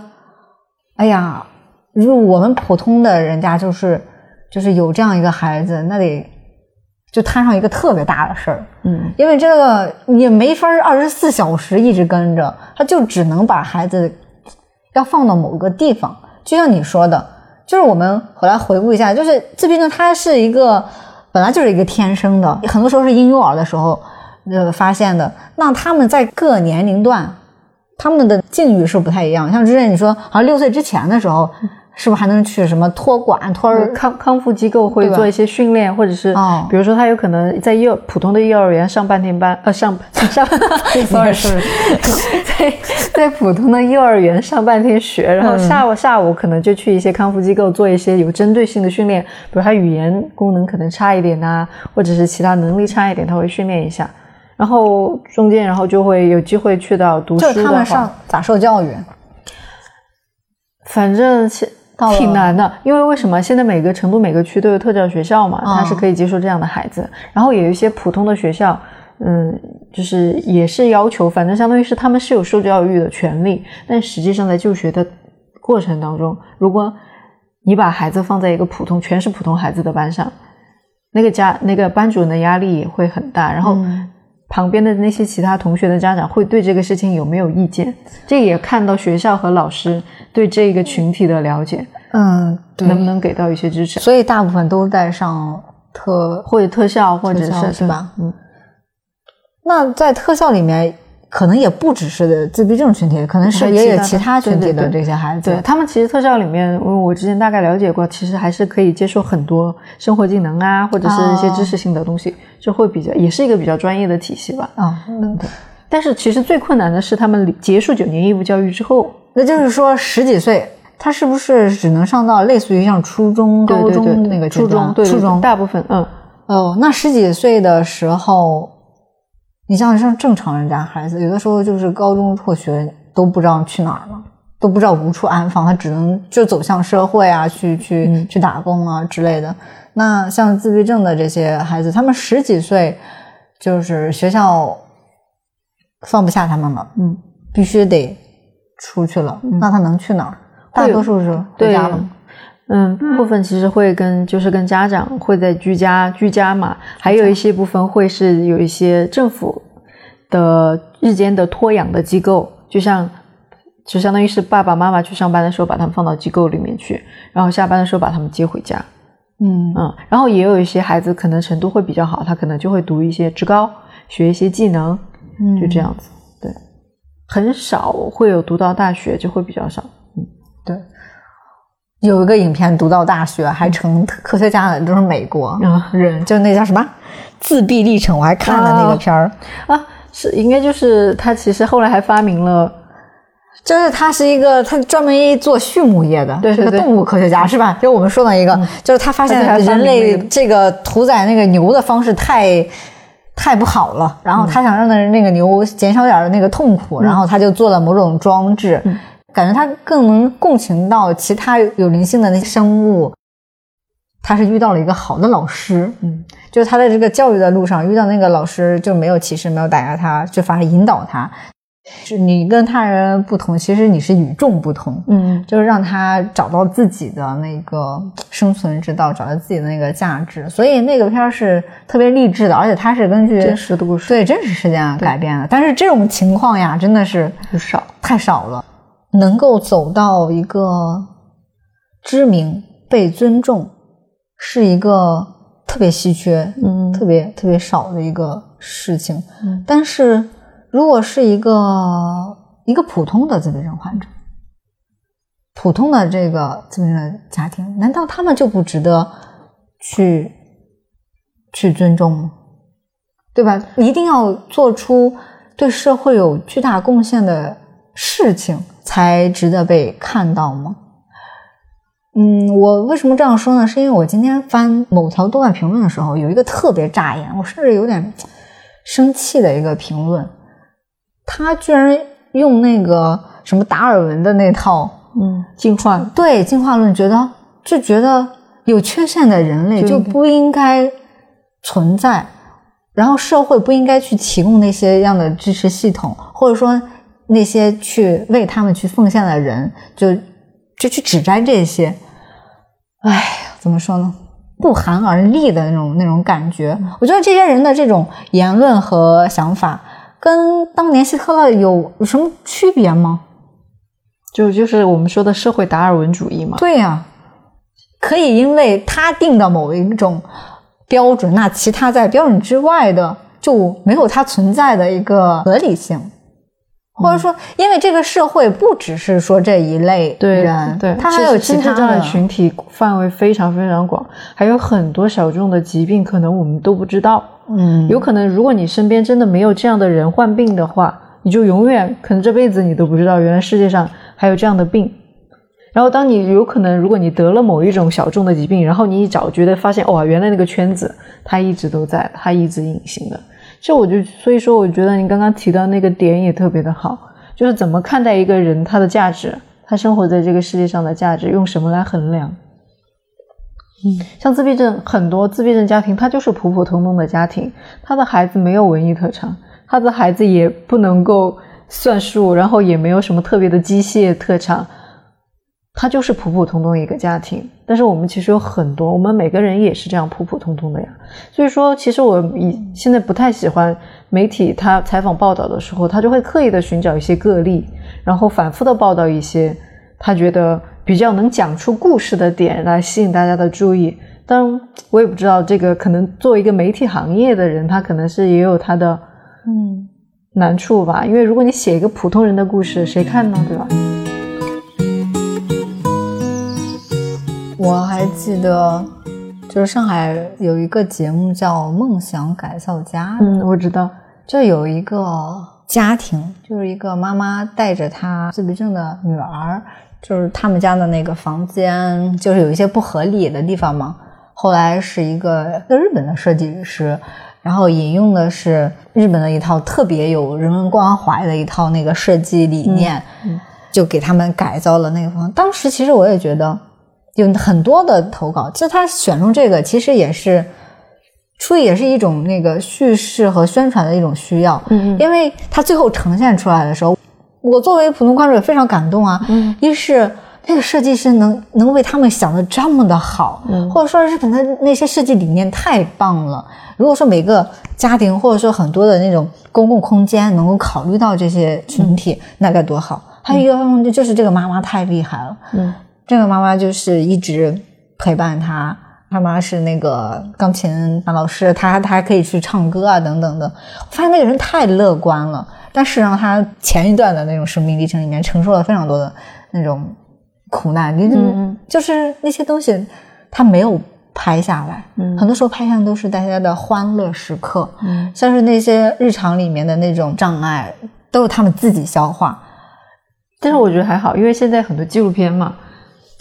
Speaker 3: 哎呀，如果我们普通的人家就是就是有这样一个孩子，那得就摊上一个特别大的事儿，
Speaker 1: 嗯
Speaker 3: 因为这个也没法二十四小时一直跟着，他就只能把孩子要放到某个地方。就像你说的，就是我们回来回顾一下，就是自闭症它是一个本来就是一个天生的，很多时候是婴幼儿的时候呃发现的。那他们在各年龄段，他们的境遇是不太一样。像之前你说，好像六岁之前的时候，是不是还能去什么托管、托儿
Speaker 1: 康康复机构会做一些训练，或者是
Speaker 3: 哦
Speaker 1: 比如说他有可能在幼普通的幼儿园上半天班，呃上上 sorry sorry，在在普通的幼儿园上半天学，然后下午下午可能就去一些康复机构做一些有针对性的训练，比如他语言功能可能差一点呐、或者是其他能力差一点，他会训练一下。然后中间，然后就会有机会去到读书
Speaker 3: 就他们
Speaker 1: 的话
Speaker 3: 上咋受教育？
Speaker 1: 反正其
Speaker 3: 到
Speaker 1: 挺难的，因为为什么现在每个成都每个区都有特教学校嘛，
Speaker 3: 嗯
Speaker 1: 它是可以接受这样的孩子。然后也有一些普通的学校，嗯，就是也是要求，反正相当于是他们是有受教育的权利，但实际上在就学的过程当中，如果你把孩子放在一个普通全是普通孩子的班上，那个家那个班主任的压力也会很大，然后。
Speaker 3: 嗯
Speaker 1: 旁边的那些其他同学的家长会对这个事情有没有意见？这也看到学校和老师对这个群体的了解，
Speaker 3: 嗯，对
Speaker 1: 能不能给到一些支持，
Speaker 3: 所以大部分都在上特
Speaker 1: 或者特效，或者是
Speaker 3: 是吧？
Speaker 1: 嗯，
Speaker 3: 那在特效里面可能也不只是自闭症群体，可能是也有
Speaker 1: 其
Speaker 3: 其他群体的这些孩子。
Speaker 1: 对他们其实特效里面，我我之前大概了解过，其实还是可以接受很多生活技能啊，或者是一些知识性的东西，就会比较也是一个比较专业的体系吧。
Speaker 3: 啊，嗯
Speaker 1: 但是其实最困难的是他们结束九年义务教育之后，
Speaker 3: 那就是说十几岁，他是不是只能上到类似于像初中、高
Speaker 1: 对对对
Speaker 3: 中那个
Speaker 1: 初中，对对对
Speaker 3: 初中。
Speaker 1: 大部分嗯，
Speaker 3: 哦，那十几岁的时候，你像像正常人家孩子，有的时候就是高中辍学都不知道去哪儿了，都不知道无处安放，他只能就走向社会啊，去去、
Speaker 1: 嗯
Speaker 3: 去打工啊之类的。那像自闭症的这些孩子，他们十几岁就是学校放不下他们了，
Speaker 1: 嗯，
Speaker 3: 必须得出去了，那他能去哪儿？大多数是回家了吗。
Speaker 1: 嗯，部分其实会跟就是跟家长会在居家居家嘛，还有一些部分会是有一些政府的日间的托养的机构，就像就相当于是爸爸妈妈去上班的时候把他们放到机构里面去，然后下班的时候把他们接回家。
Speaker 3: 嗯
Speaker 1: 嗯，然后也有一些孩子可能程度会比较好，他可能就会读一些职高，学一些技能，
Speaker 3: 嗯
Speaker 1: 就这样子。对，很少会有读到大学，就会比较少。
Speaker 3: 嗯对，有一个影片读到大学还成科学家的，都是美国
Speaker 1: 嗯
Speaker 3: 人，就那叫什么《自闭历程》，我还看了那个片儿，
Speaker 1: 啊，是应该就是他其实后来还发明了，
Speaker 3: 就是他是一个他专门做畜牧业的，
Speaker 1: 对对对
Speaker 3: 是个动物科学家是吧？就我们说的一个，就是他发现人类这个屠宰那个牛的方式太。太不好了，然后他想让那那个牛减少点儿那个痛苦，然后他就做了某种装置，感觉他更能共情到其他有灵性的那些生物。他是遇到了一个好的老师，
Speaker 1: 嗯，
Speaker 3: 就是他在这个教育的路上遇到那个老师就没有歧视，没有打压他，就反而引导他。是你跟他人不同，其实你是与众不同，
Speaker 1: 嗯，
Speaker 3: 就是让他找到自己的那个生存之道，找到自己的那个价值。所以那个片儿是特别励志的，而且它是根据
Speaker 1: 真实的故事
Speaker 3: 对真实事件改编的。但是这种情况呀，真的是
Speaker 1: 很少。
Speaker 3: 太少了，能够走到一个知名、被尊重，是一个特别稀缺、
Speaker 1: 嗯
Speaker 3: 特别特别少的一个事情。
Speaker 1: 嗯
Speaker 3: 但是如果是一个一个普通的自闭症患者，普通的这个自闭症的家庭，难道他们就不值得去去尊重吗？对吧？一定要做出对社会有巨大贡献的事情，才值得被看到吗？嗯，我为什么这样说呢？是因为我今天翻某条豆瓣评论的时候，有一个特别扎眼，我甚至有点生气的一个评论，他居然用那个什么达尔文的那套
Speaker 1: 嗯，进化
Speaker 3: 对进化论，觉得就觉得有缺陷的人类
Speaker 1: 就
Speaker 3: 就不应该存在，然后社会不应该去提供那些样的支持系统，或者说那些去为他们去奉献的人，就就去指摘这些，哎，怎么说呢？不寒而栗的那种那种感觉，我觉得这些人的这种言论和想法，跟当年希特勒有有什么区别吗？
Speaker 1: 就就是我们说的社会达尔文主义嘛。
Speaker 3: 对呀、可以因为他定的某一种标准，那其他在标准之外的就没有它存在的一个合理性，或者说，因为这个社会不只是说这一类
Speaker 1: 对
Speaker 3: 人，
Speaker 1: 对，
Speaker 3: 他还有其他
Speaker 1: 这样的
Speaker 3: 的
Speaker 1: 群体范围非常非常广，还有很多小众的疾病，可能我们都不知道。
Speaker 3: 嗯，
Speaker 1: 有可能，如果你身边真的没有这样的人患病的话，你就永远可能这辈子你都不知道，原来世界上还有这样的病。然后，当你有可能，如果你得了某一种小众的疾病，然后你一找，觉得发现哇，原来那个圈子它一直都在，它一直隐形的。这我就所以说，我觉得你刚刚提到那个点也特别的好，就是怎么看待一个人他的价值，他生活在这个世界上的价值，用什么来衡量？嗯，像自闭症，很多自闭症家庭，他就是普普通通的家庭，他的孩子没有文艺特长，他的孩子也不能够算数，然后也没有什么特别的机械特长，他就是普普通通一个家庭。但是我们其实有很多，我们每个人也是这样普普通通的呀。所以说，其实我以现在不太喜欢媒体他采访报道的时候，他就会刻意的寻找一些个例，然后反复的报道一些他觉得比较能讲出故事的点来吸引大家的注意。当然，我也不知道这个可能作为一个媒体行业的人，他可能是也有他的
Speaker 3: 嗯
Speaker 1: 难处吧。因为如果你写一个普通人的故事，谁看呢？对吧？
Speaker 3: 我还记得，就是上海有一个节目叫《梦想改造家》，
Speaker 1: 嗯，我知道，
Speaker 3: 就有一个家庭，就是一个妈妈带着她自闭症的女儿，就是他们家的那个房间，就是有一些不合理的地方嘛。后来是一个一个日本的设计师，然后引用的是日本的一套特别有人文关怀的一套那个设计理念，就给他们改造了那个房。当时其实我也觉得。有很多的投稿，其实他选中这个，其实也是出于也是一种那个叙事和宣传的一种需要。嗯嗯，因为他最后呈现出来的时候，我作为普通观众也非常感动啊。嗯，一是那个设计师能能为他们想的这么的好，嗯，或者说日本的那些设计理念太棒了。如果说每个家庭或者说很多的那种公共空间能够考虑到这些群体，那该多好。还有一个方面就是这个妈妈太厉害了。嗯。这个妈妈就是一直陪伴他，他妈是那个钢琴老师，他他还可以去唱歌啊，等等的。我发现那个人太乐观了，但是让他前一段的那种生命历程里面承受了非常多的那种苦难，就是就是那些东西他没有拍下来，很多时候拍下都是大家的欢乐时刻，像是那些日常里面的那种障碍，都是他们自己消化。
Speaker 1: 但是我觉得还好，因为现在很多纪录片嘛。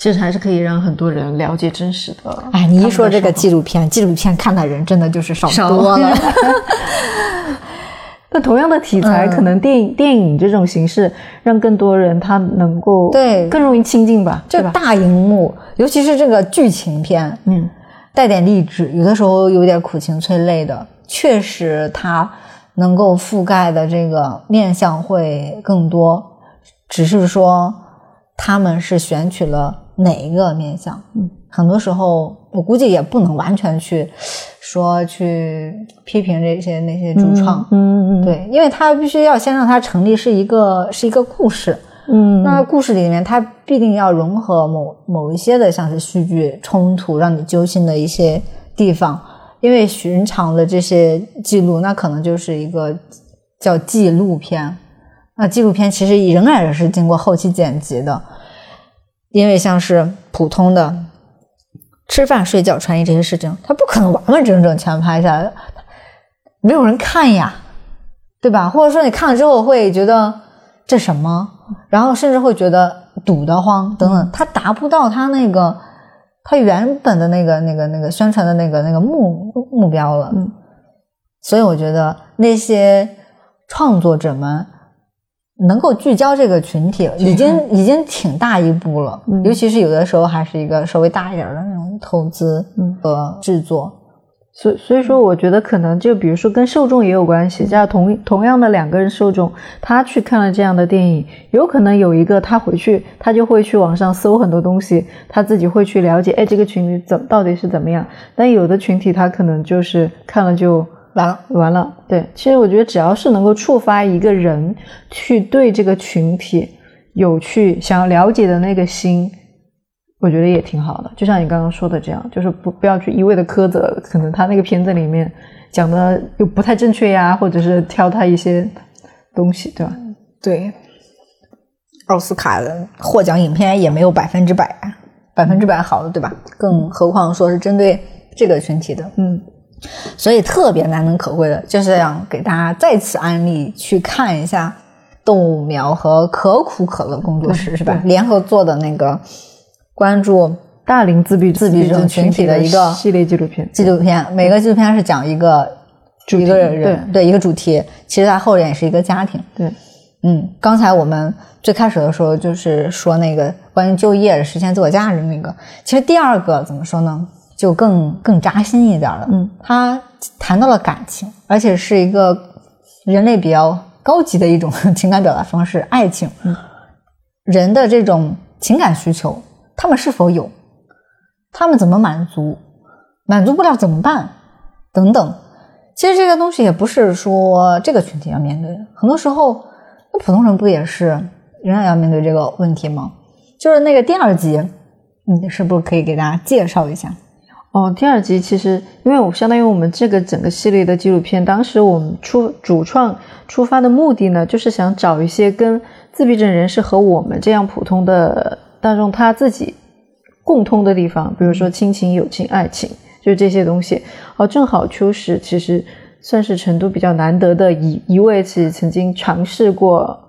Speaker 1: 其实还是可以让很多人了解真实的。
Speaker 3: 哎，你一说这个纪录片，纪录片看的人真的就是少多了。
Speaker 1: 那同样的题材，可能电影电影这种形式，让更多人他能够
Speaker 3: 对
Speaker 1: 更容易亲近吧？
Speaker 3: 就大荧幕，尤其是这个剧情片，嗯，带点励志，有的时候有点苦情催泪的，确实它能够覆盖的这个面相会更多。只是说他们是选取了。哪一个面相？嗯，很多时候我估计也不能完全去说去批评这些那些主创，嗯嗯，对，因为他必须要先让他成立是一个是一个故事，嗯，那故事里面他必定要融合某某一些的像是戏剧冲突，让你揪心的一些地方，因为寻常的这些记录，那可能就是一个叫纪录片，那纪录片其实仍然是经过后期剪辑的。因为像是普通的吃饭、睡觉、穿衣这些事情，他不可能完完整整全拍下来，没有人看呀，对吧？或者说你看了之后会觉得这什么，然后甚至会觉得堵得慌等等，他达不到他那个他原本的那个那个那个宣传的那个那个目目标了。嗯，所以我觉得那些创作者们。能够聚焦这个群体，已经已经挺大一步了。尤其是有的时候还是一个稍微大一点的那种投资和制作。
Speaker 1: 所所以说，我觉得可能就比如说跟受众也有关系。像同同样的两个人受众，他去看了这样的电影，有可能有一个他回去，他就会去网上搜很多东西，他自己会去了解，哎，这个群体怎到底是怎么样。但有的群体他可能就是看了就。
Speaker 3: 完了，
Speaker 1: 完了。对，其实我觉得只要是能够触发一个人去对这个群体有去想要了解的那个心，我觉得也挺好的。就像你刚刚说的这样，就是不不要去一味的苛责，可能他那个片子里面讲的又不太正确呀，或者是挑他一些东西，对吧？
Speaker 3: 对，奥斯卡的获奖影片也没有百分之百百分之百好的，对吧？更何况说是针对这个群体的，嗯。所以特别难能可贵的，就是想给大家再次安利去看一下动物苗和可苦可乐工作室，是吧？联合做的那个关注
Speaker 1: 大龄自闭
Speaker 3: 自闭症群体的一个
Speaker 1: 系列纪录片。
Speaker 3: 纪录片每个纪录片是讲一个一个人，对一个主题。其实它后面也是一个家庭。
Speaker 1: 对，
Speaker 3: 嗯，刚才我们最开始的时候就是说那个关于就业实现自我价值那个，其实第二个怎么说呢？就更更扎心一点了。嗯，他谈到了感情，而且是一个人类比较高级的一种情感表达方式——爱情。嗯，人的这种情感需求，他们是否有？他们怎么满足？满足不了怎么办？等等。其实这个东西也不是说这个群体要面对的，很多时候那普通人不也是仍然要面对这个问题吗？就是那个第二集，你是不是可以给大家介绍一下？
Speaker 1: 哦，第二集其实，因为我相当于我们这个整个系列的纪录片，当时我们出主创出发的目的呢，就是想找一些跟自闭症人士和我们这样普通的大众他自己共通的地方，比如说亲情、友情、爱情，就这些东西。哦，正好秋实其实算是成都比较难得的一一位，是曾经尝试过。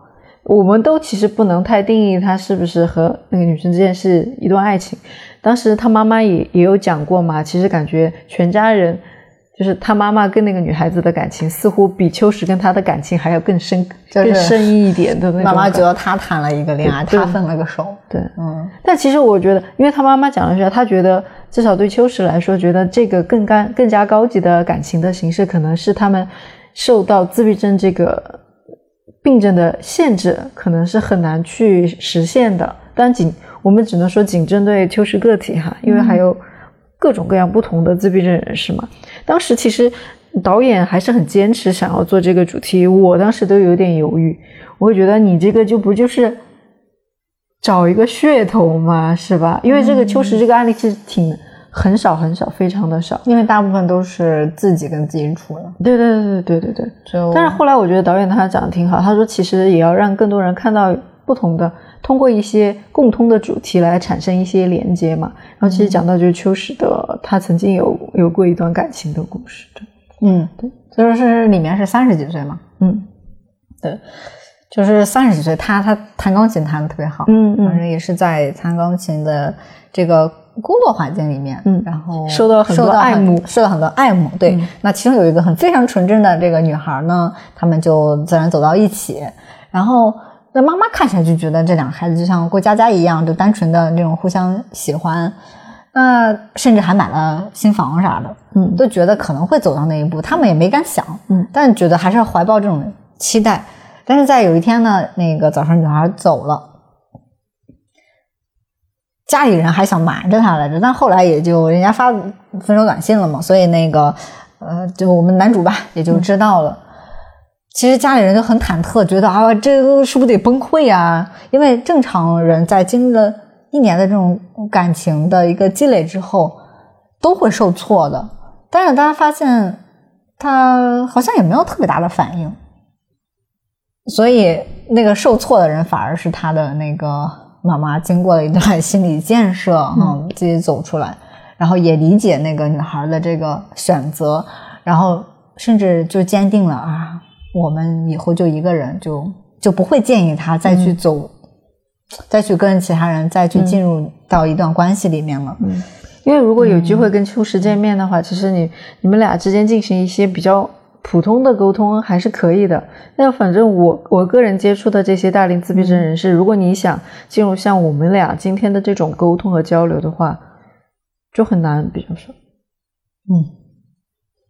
Speaker 1: 我们都其实不能太定义他是不是和那个女生之间是一段爱情。当时他妈妈也也有讲过嘛，其实感觉全家人就是他妈妈跟那个女孩子的感情，似乎比秋实跟他的感情还要更深、更深一点的那种。
Speaker 3: 妈妈觉得他谈了一个恋爱，他分了个手。
Speaker 1: 对，嗯。但其实我觉得，因为他妈妈讲的是，他觉得至少对秋实来说，觉得这个更干、更加高级的感情的形式，可能是他们受到自闭症这个病症的限制，可能是很难去实现的。但仅我们只能说仅针对秋实个体哈，因为还有各种各样不同的自闭症人士嘛。当时其实导演还是很坚持想要做这个主题，我当时都有点犹豫，我会觉得你这个就不就是找一个噱头嘛，是吧？因为这个秋实这个案例其实挺很少很少，非常的少，
Speaker 3: 因为大部分都是自己跟自己处的。
Speaker 1: 对对对对对对对。但是后来我觉得导演他讲的挺好，他说其实也要让更多人看到不同的。通过一些共通的主题来产生一些连接嘛，然后其实讲到就是秋实的他曾经有有过一段感情的故事，对，
Speaker 3: 嗯，对，就是里面是三十几岁嘛，
Speaker 1: 嗯，
Speaker 3: 对，就是三十几岁，他他弹钢琴弹的特别好，
Speaker 1: 嗯嗯，
Speaker 3: 反正也是在弹钢琴的这个工作环境里面，
Speaker 1: 嗯，
Speaker 3: 然后
Speaker 1: 受到很多爱慕，
Speaker 3: 受到很多爱慕，对，那其中有一个很非常纯真的这个女孩呢，他们就自然走到一起，然后。那妈妈看起来就觉得这两个孩子就像过家家一样，就单纯的那种互相喜欢，那甚至还买了新房啥的，
Speaker 1: 嗯，
Speaker 3: 都觉得可能会走到那一步，他们也没敢想，
Speaker 1: 嗯，
Speaker 3: 但觉得还是要怀抱这种期待。但是在有一天呢，那个早上女孩走了，家里人还想瞒着她来着，但后来也就人家发分手短信了嘛，所以那个呃，就我们男主吧也就知道了。其实家里人就很忐忑，觉得啊，这个是不是得崩溃啊？因为正常人在经历了一年的这种感情的一个积累之后，都会受挫的。但是大家发现，他好像也没有特别大的反应，所以那个受挫的人反而是他的那个妈妈，经过了一段心理建设，嗯，自己走出来，然后也理解那个女孩的这个选择，然后甚至就坚定了啊。我们以后就一个人，就就不会建议他再去走，再去跟其他人再去进入到一段关系里面了。
Speaker 1: 嗯，因为如果有机会跟秋实见面的话，其实你你们俩之间进行一些比较普通的沟通还是可以的。那反正我我个人接触的这些大龄自闭症人士，如果你想进入像我们俩今天的这种沟通和交流的话，就很难，比较少。
Speaker 3: 嗯，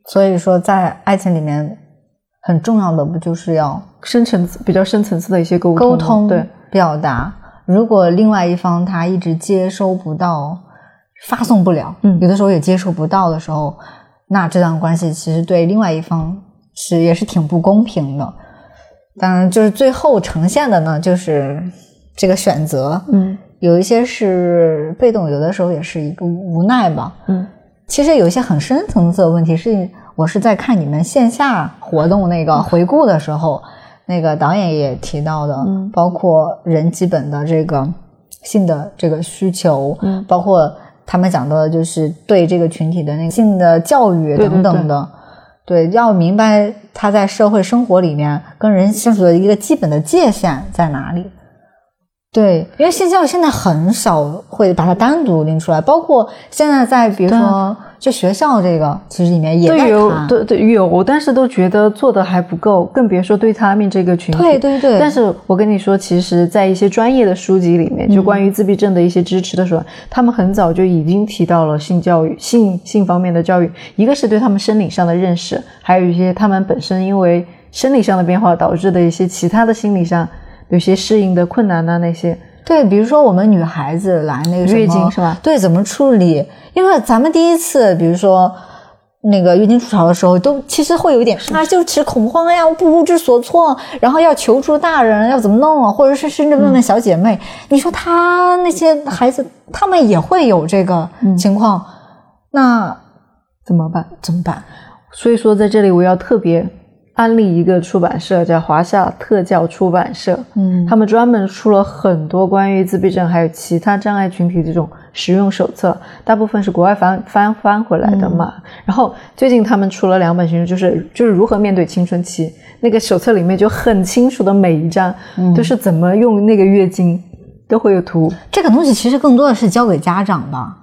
Speaker 3: 所以说在爱情里面。很重要的不就是要
Speaker 1: 深层次、比较深层次的一些沟通、
Speaker 3: 沟通
Speaker 1: 对
Speaker 3: 表达。如果另外一方他一直接收不到、发送不了，
Speaker 1: 嗯，
Speaker 3: 有的时候也接收不到的时候，那这段关系其实对另外一方是也是挺不公平的。当然，就是最后呈现的呢，就是这个选择，
Speaker 1: 嗯，
Speaker 3: 有一些是被动，有的时候也是一个无奈吧，
Speaker 1: 嗯。
Speaker 3: 其实有一些很深层次的问题是。我是在看你们线下活动那个回顾的时候，那个导演也提到的，包括人基本的这个性的这个需求，嗯。包括他们讲到的就是对这个群体的那个性的教育等等。的，对，要明白他在社会生活里面跟人相处的一个基本的界限在哪里。对，因为性教育现在很少会把它单独拎出来，包括现在在比如说。就学校这个，其实里面也
Speaker 1: 有，对对有，但是都觉得做的还不够，更别说对他们这个群体。
Speaker 3: 对对对。
Speaker 1: 但是我跟你说，其实，在一些专业的书籍里面，就关于自闭症的一些支持的时候，他们很早就已经提到了性教育、性性方面的教育。一个是对他们生理上的认识，还有一些他们本身因为生理上的变化导致的一些其他的心理上有些适应的困难呐，那些。
Speaker 3: 对，比如说我们女孩子来那个
Speaker 1: 月经是吧？
Speaker 3: 对，怎么处理？因为咱们第一次，比如说那个月经初潮的时候，都其实会有一点啊，就其实恐慌呀，不不知所措，然后要求助大人，要怎么弄啊？或者是甚至问问小姐妹。你说她那些孩子，他们也会有这个情况。那
Speaker 1: 怎么办？
Speaker 3: 怎么办？
Speaker 1: 所以说，在这里我要特别安利一个出版社，叫华夏特教出版社。
Speaker 3: 嗯
Speaker 1: 他们专门出了很多关于自闭症还有其他障碍群体这种实用手册，大部分是国外翻翻翻回来的嘛。然后最近他们出了两本新书，就是就是如何面对青春期。那个手册里面就很清楚的每一章、都是怎么用那个月经，都会有图。
Speaker 3: 这个东西其实更多的是交给家长吧。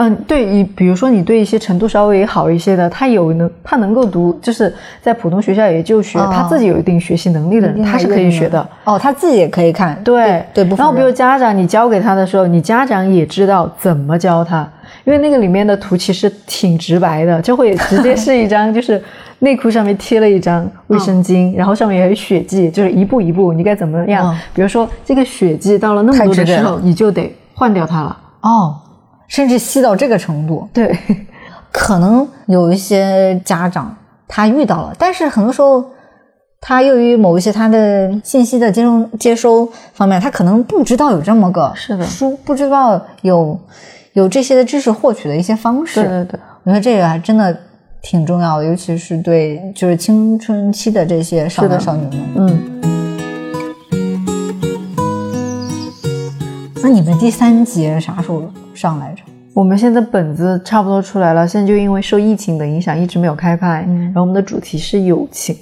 Speaker 1: 嗯，对，你比如说你对一些程度稍微好一些的，他有能他能够读，就是在普通学校也就学，
Speaker 3: 哦
Speaker 1: 他自己有一定学习能力的人，他是可以学的。
Speaker 3: 哦，他自己也可以看。
Speaker 1: 对
Speaker 3: 对，不
Speaker 1: 然后比如家长，你教给他的时候，你家长也知道怎么教他，因为那个里面的图其实挺直白的，就会直接是一张，就是内裤上面贴了一张卫生巾，然后上面也有血迹，就是一步一步你该怎么样。
Speaker 3: 嗯
Speaker 1: 比如说这个血迹到了那么多的时候，你就得换掉它了。
Speaker 3: 哦，甚至细到这个程度，
Speaker 1: 对，
Speaker 3: 可能有一些家长他遇到了，但是很多时候他由于某一些他的信息的接收接收方面，他可能不知道有这么个
Speaker 1: 是的
Speaker 3: 书，不知道有有这些的知识获取的一些方式。
Speaker 1: 对对对。
Speaker 3: 我觉得这个还真的挺重要的，尤其是对就是青春期的这些少
Speaker 1: 的
Speaker 3: 男少女们。
Speaker 1: 嗯，
Speaker 3: 那你们第三集啥时候上来着？
Speaker 1: 我们现在本子差不多出来了，现在就因为受疫情的影响，一直没有开拍。
Speaker 3: 嗯
Speaker 1: 然后我们的主题是友情，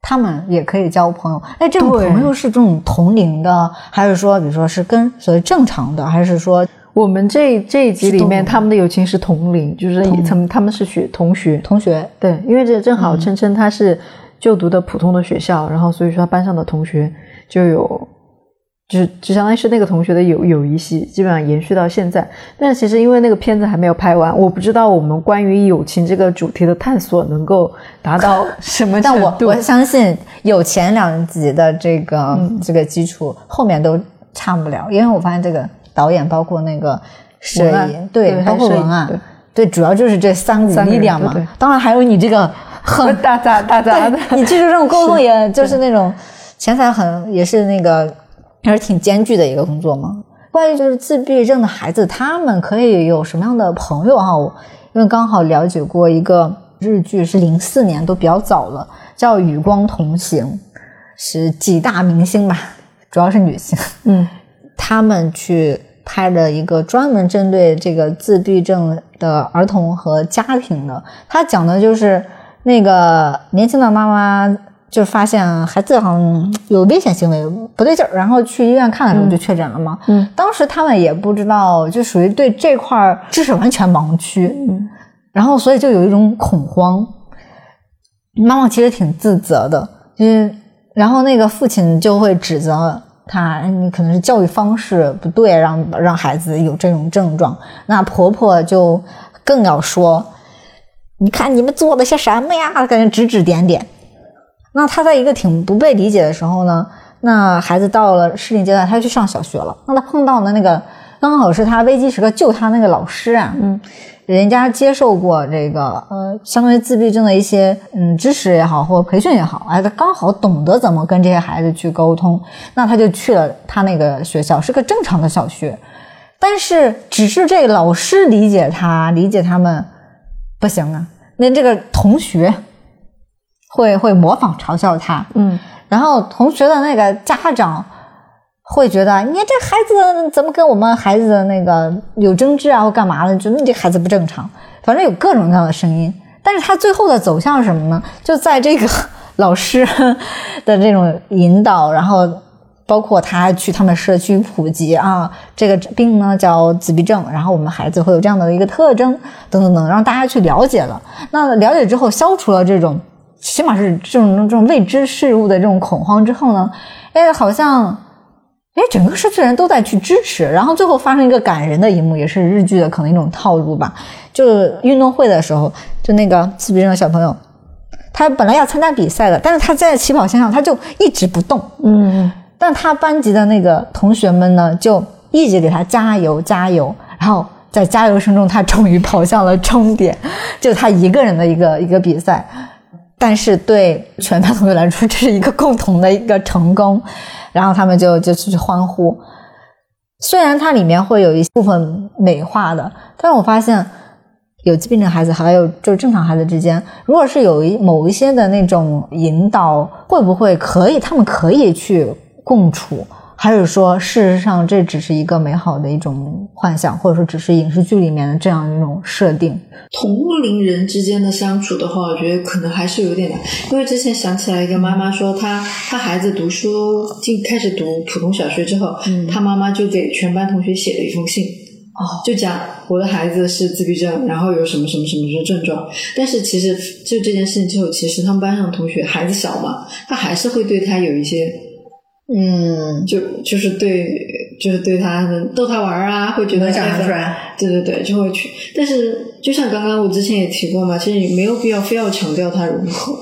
Speaker 3: 他们也可以交朋友。哎，这种朋友是这种同龄的，还是说，比如说是跟所谓正常的，还是说
Speaker 1: 我们这这一集里面，他们的友情是同龄，就是
Speaker 3: 同
Speaker 1: 他们他们是学同学。
Speaker 3: 同学？
Speaker 1: 对，因为这正
Speaker 3: 嗯
Speaker 1: 好琛琛他是就读的普通的学校，然后所以说他班上的同学就有，就是就相当于是那个同学的友友谊系，基本上延续到现在。但是其实因为那个片子还没有拍完，我不知道我们关于友情这个主题的探索能够达到 什么程度。
Speaker 3: 但我我相信有前两集的这个、这个基础，后面都差不了，因为我发现这个导演包括那个摄影，对，
Speaker 1: 对
Speaker 3: 包括文案，
Speaker 1: 对
Speaker 3: 主要就是这三股力量嘛。
Speaker 1: 对对
Speaker 3: 当然还有你这个很
Speaker 1: 大杂大杂 的，
Speaker 3: 你记住这种沟通，也就是那种钱财很也是那个还是挺艰巨的一个工作嘛。关于就是自闭症的孩子，他们可以有什么样的朋友哈？我因为刚好了解过一个日剧，是零四年，都比较早了，叫《与光同行》，是几大明星吧，主要是女性，
Speaker 1: 嗯，
Speaker 3: 他们去拍的一个专门针对这个自闭症的儿童和家庭的。他讲的就是那个年轻的妈妈就发现孩子好像有危险行为，不对劲儿，然后去医院看的时候就确诊了嘛。
Speaker 1: 嗯，
Speaker 3: 当时他们也不知道，就属于对这块儿知识完全盲区。
Speaker 1: 嗯，
Speaker 3: 然后所以就有一种恐慌。妈妈其实挺自责的，就是然后那个父亲就会指责他，哎你可能是教育方式不对，让让孩子有这种症状。那婆婆就更要说，你看你们做了些什么呀？感觉指指点点。那他在一个挺不被理解的时候呢，那孩子到了适龄阶段，他去上小学了。那他碰到的那个刚好是他危机时刻救他那个老师啊，
Speaker 1: 嗯，
Speaker 3: 人家接受过这个呃，相当于自闭症的一些嗯知识也好，或者培训也好，哎，他刚好懂得怎么跟这些孩子去沟通，那他就去了他那个学校，是个正常的小学，但是只是这个老师理解他，理解他们不行啊，那这个同学会会模仿嘲笑他，
Speaker 1: 嗯，
Speaker 3: 然后同学的那个家长会觉得，你这孩子怎么跟我们孩子的那个有争执啊，或干嘛的？觉得你这孩子不正常，反正有各种各样的声音。但是他最后的走向是什么呢？就在这个老师的这种引导，然后包括他去他们社区普及啊，这个病呢叫自闭症，然后我们孩子会有这样的一个特征，等等等，让大家去了解了。那了解之后，消除了这种。起码是这种这种未知事物的这种恐慌之后呢，哎，好像哎整个社区人都在去支持，然后最后发生一个感人的一幕，也是日剧的可能一种套路吧。就运动会的时候，就那个自闭症的小朋友，他本来要参加比赛的，但是他在起跑线上他就一直不动，
Speaker 1: 嗯，
Speaker 3: 但他班级的那个同学们呢，就一直给他加油加油，然后在加油声中，他终于跑向了终点，就他一个人的一个一个比赛。但是对全班同学来说，这是一个共同的一个成功，然后他们就就去欢呼。虽然它里面会有一部分美化的，但是我发现有疾病的孩子还有就是正常孩子之间，如果是有一某一些的那种引导，会不会可以他们可以去共处？还是说，事实上这只是一个美好的一种幻想，或者说只是影视剧里面的这样一种设定？
Speaker 1: 同龄人之间的相处的话，我觉得可能还是有点难。因为之前想起来一个妈妈说，她她孩子读书进开始读普通小学之后，她妈妈就给全班同学写了一封信，
Speaker 3: 哦，
Speaker 1: 就讲我的孩子是自闭症，然后有什么什么什么的症状。但是其实就这件事情之后，其实他们班上的同学孩子小嘛，他还是会对他有一些。
Speaker 3: 嗯，
Speaker 1: 就就是对，就是对他逗他玩啊，会觉得
Speaker 3: 想出来，
Speaker 1: 对对对，就会去。但是就像刚刚我之前也提过嘛，其实你没有必要非要强调他融合，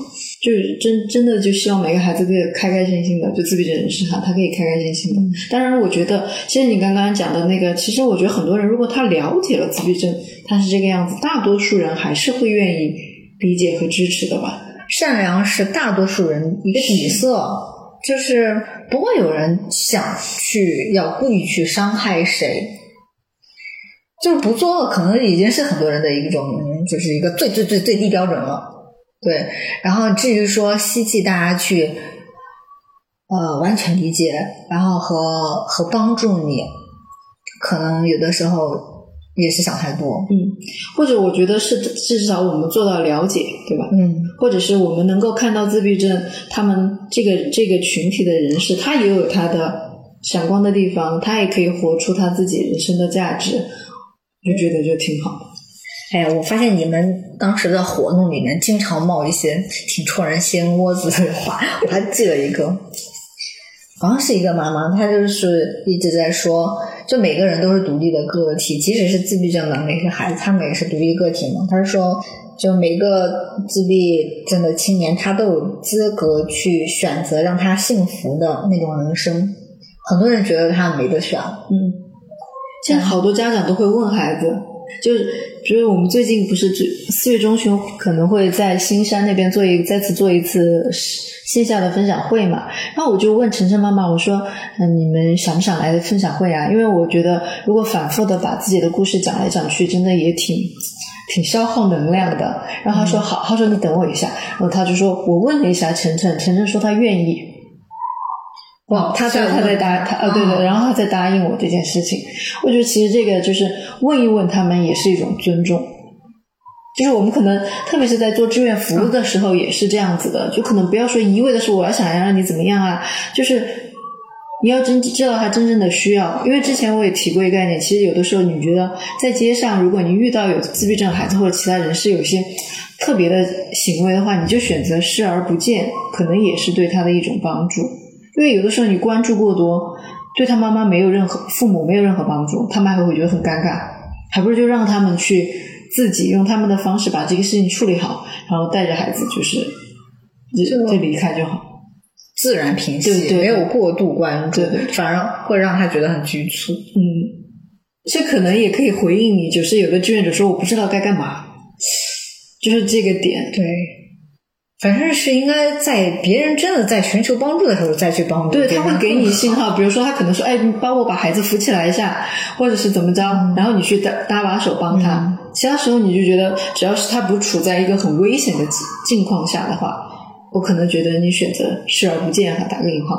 Speaker 1: 就是真真的就希望每个孩子可以开开心心的，就自闭症人士哈，他可以开开心心的。当然，我觉得其实你刚刚讲的那个，其实我觉得很多人如果他了解了自闭症，他是这个样子，大多数人还是会愿意理解和支持的吧。
Speaker 3: 善良是大多数人一个底色。就是不会有人想去要故意去伤害谁，就是不做，可能已经是很多人的一种，就是一个最最最最低标准了。对，然后至于说希冀大家去，呃，完全理解，然后和和帮助你，可能有的时候。也是想太多，
Speaker 1: 嗯，或者我觉得是至少我们做到了解，对吧？
Speaker 3: 嗯，
Speaker 1: 或者是我们能够看到自闭症他们这个这个群体的人士，他也有他的闪光的地方，他也可以活出他自己人生的价值，就觉得就挺好。
Speaker 3: 哎，我发现你们当时的活动里面经常冒一些挺戳人心窝子的话，我还记了一个，好像是一个妈妈，她就是一直在说。就每个人都是独立的个体，即使是自闭症的那些孩子，他们也是独立个体嘛。她是说，就每个自闭症的青年，他都有资格去选择让他幸福的那种人生。很多人觉得他没得选，
Speaker 1: 嗯，现在好多家长都会问孩子，就是就是我们最近不是四月中旬可能会在新山那边做一再次做一次。线下的分享会嘛，然后我就问晨晨妈妈，我说：“嗯，你们想不想来分享会啊？因为我觉得，如果反复的把自己的故事讲来讲去，真的也挺挺消耗能量的。”然后他说：“好。”他说：“你等我一下。”然后他就说：“我问了一下晨晨，晨晨说他愿意。”哇，他在他在答他啊，对对，然后他在答应我这件事情。我觉得其实这个就是问一问他们，也是一种尊重。就是我们可能，特别是在做志愿服务的时候，也是这样子的。就可能不要说一味的说我要想要让你怎么样啊，就是你要真知道他真正的需要。因为之前我也提过一个概念，其实有的时候你觉得在街上，如果你遇到有自闭症孩子或者其他人是有些特别的行为的话，你就选择视而不见，可能也是对他的一种帮助。因为有的时候你关注过多，对他妈妈没有任何父母没有任何帮助，他们还会觉得很尴尬，还不如就让他们去。自己用他们的方式把这个事情处理好，然后带着孩子就是就就离开就好，
Speaker 3: 自然平息，没有过度关注，反而会让他觉得很局促。
Speaker 1: 嗯，这可能也可以回应你，就是有的志愿者说我不知道该干嘛，就是这个点，
Speaker 3: 对。反正是应该在别人真的在寻求帮助的时候再去帮助。
Speaker 1: 对他会给你信号，比如说他可能说：“哎，你帮我把孩子扶起来一下，或者是怎么着。”然后你去搭搭把手帮他。其他时候你就觉得，只要是他不处在一个很危险的境况下的话，我可能觉得你选择视而不见哈，打个引号，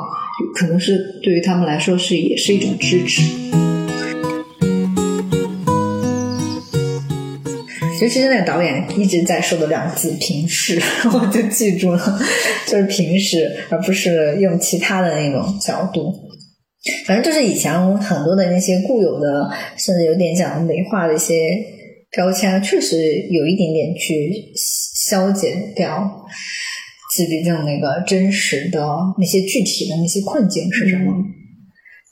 Speaker 1: 可能是对于他们来说是也是一种支持。
Speaker 3: 尤其是那个导演一直在说的两个字“平视”，我就记住了，就是平视，而不是用其他的那种角度。反正就是以前很多的那些固有的，甚至有点讲美化的一些标签，确实有一点点去消减掉自闭症那个真实的那些具体的那些困境是什么。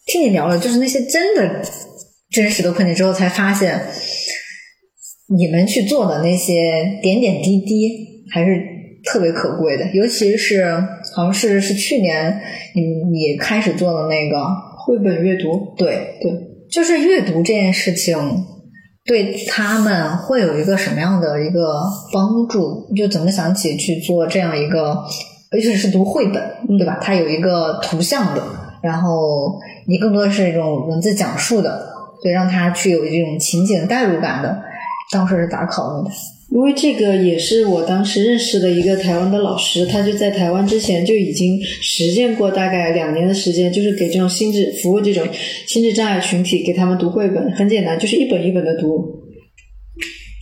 Speaker 3: 听你聊了，就是那些真的真实的困境之后，才发现。你们去做的那些点点滴滴还是特别可贵的，尤其是好像是是去年你你开始做的那个
Speaker 1: 绘本阅读，
Speaker 3: 对
Speaker 1: 对，
Speaker 3: 就是阅读这件事情对他们会有一个什么样的一个帮助？就怎么想起去做这样一个，而且是读绘本，对吧？它有一个图像的，然后你更多的是一种文字讲述的，对，让他去有这种情景代入感的。当时是咋考虑的？
Speaker 1: 因为这个也是我当时认识的一个台湾的老师，他就在台湾之前就已经实践过大概两年的时间，就是给这种心智服务这种心智障碍群体，给他们读绘本，很简单，就是一本一本的读，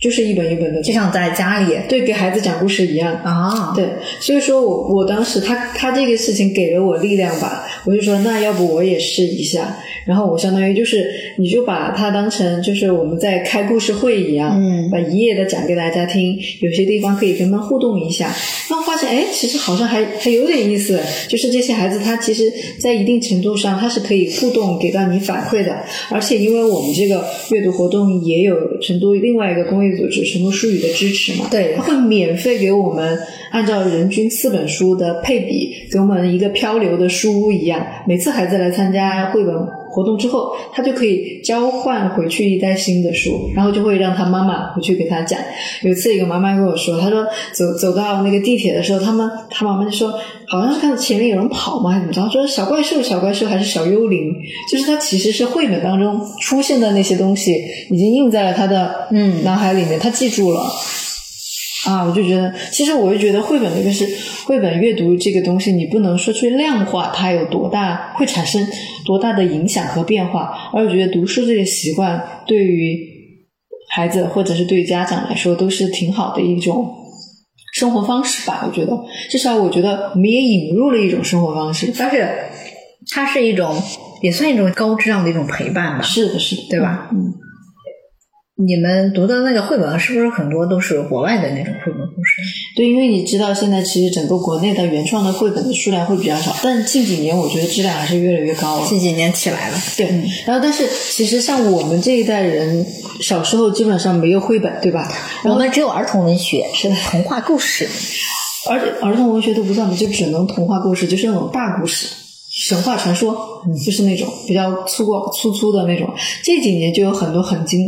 Speaker 1: 就是一本一本的，
Speaker 3: 就像在家里
Speaker 1: 对给孩子讲故事一样。
Speaker 3: 啊，
Speaker 1: 对，所以说我我当时他他这个事情给了我力量吧，我就说那要不我也试一下，然后我相当于就是你就把它当成就是我们在开故事会一样，
Speaker 3: 嗯
Speaker 1: 把一页的讲给大家听，有些地方可以跟他们互动一下，然后发现哎，其实好像还还有点意思，就是这些孩子他其实在一定程度上他是可以互动给到你反馈的，而且因为我们这个阅读活动也有成都另外一个公益组织成都书语的支持嘛，
Speaker 3: 对
Speaker 1: 他会免费给我们按照人均四本书的配比，给我们一个漂流的书屋一样。每次孩子来参加绘本活动之后，他就可以交换回去一袋新的书，然后就会让他妈妈回去给他讲。有一次，有个妈妈跟我说，她说走走到那个地铁的时候，他们他妈妈就说，好像是看到前面有人跑嘛，还是怎么着？说小怪兽，小怪兽还是小幽灵？就是他其实是绘本当中出现的那些东西，已经印在了他的
Speaker 3: 嗯
Speaker 1: 脑海里面，他记住了。啊，我就觉得，其实我就觉得绘本这个是绘本阅读这个东西，你不能说去量化它有多大会产生多大的影响和变化，而我觉得读书这个习惯对于孩子或者是对于家长来说都是挺好的一种生活方式吧。我觉得，至少我觉得我们也引入了一种生活方式。
Speaker 3: 但是它是一种也算一种高质量的一种陪伴吧。
Speaker 1: 是的，是的，
Speaker 3: 对吧
Speaker 1: 嗯，
Speaker 3: 你们读的那个绘本是不是很多都是国外的那种绘本故事？
Speaker 1: 对，因为你知道现在其实整个国内的原创的绘本的数量会比较少，但近几年我觉得质量还是越来越高了。
Speaker 3: 近几年起来了，
Speaker 1: 对，然后但是其实像我们这一代人，小时候基本上没有绘本，对吧？
Speaker 3: 我们只有儿童文学，是童话故事。
Speaker 1: 而儿童文学都不算，就只能童话故事，就是那种大故事。神话传说，就是那种比较粗犷、粗粗的那种。这几年就有很多很精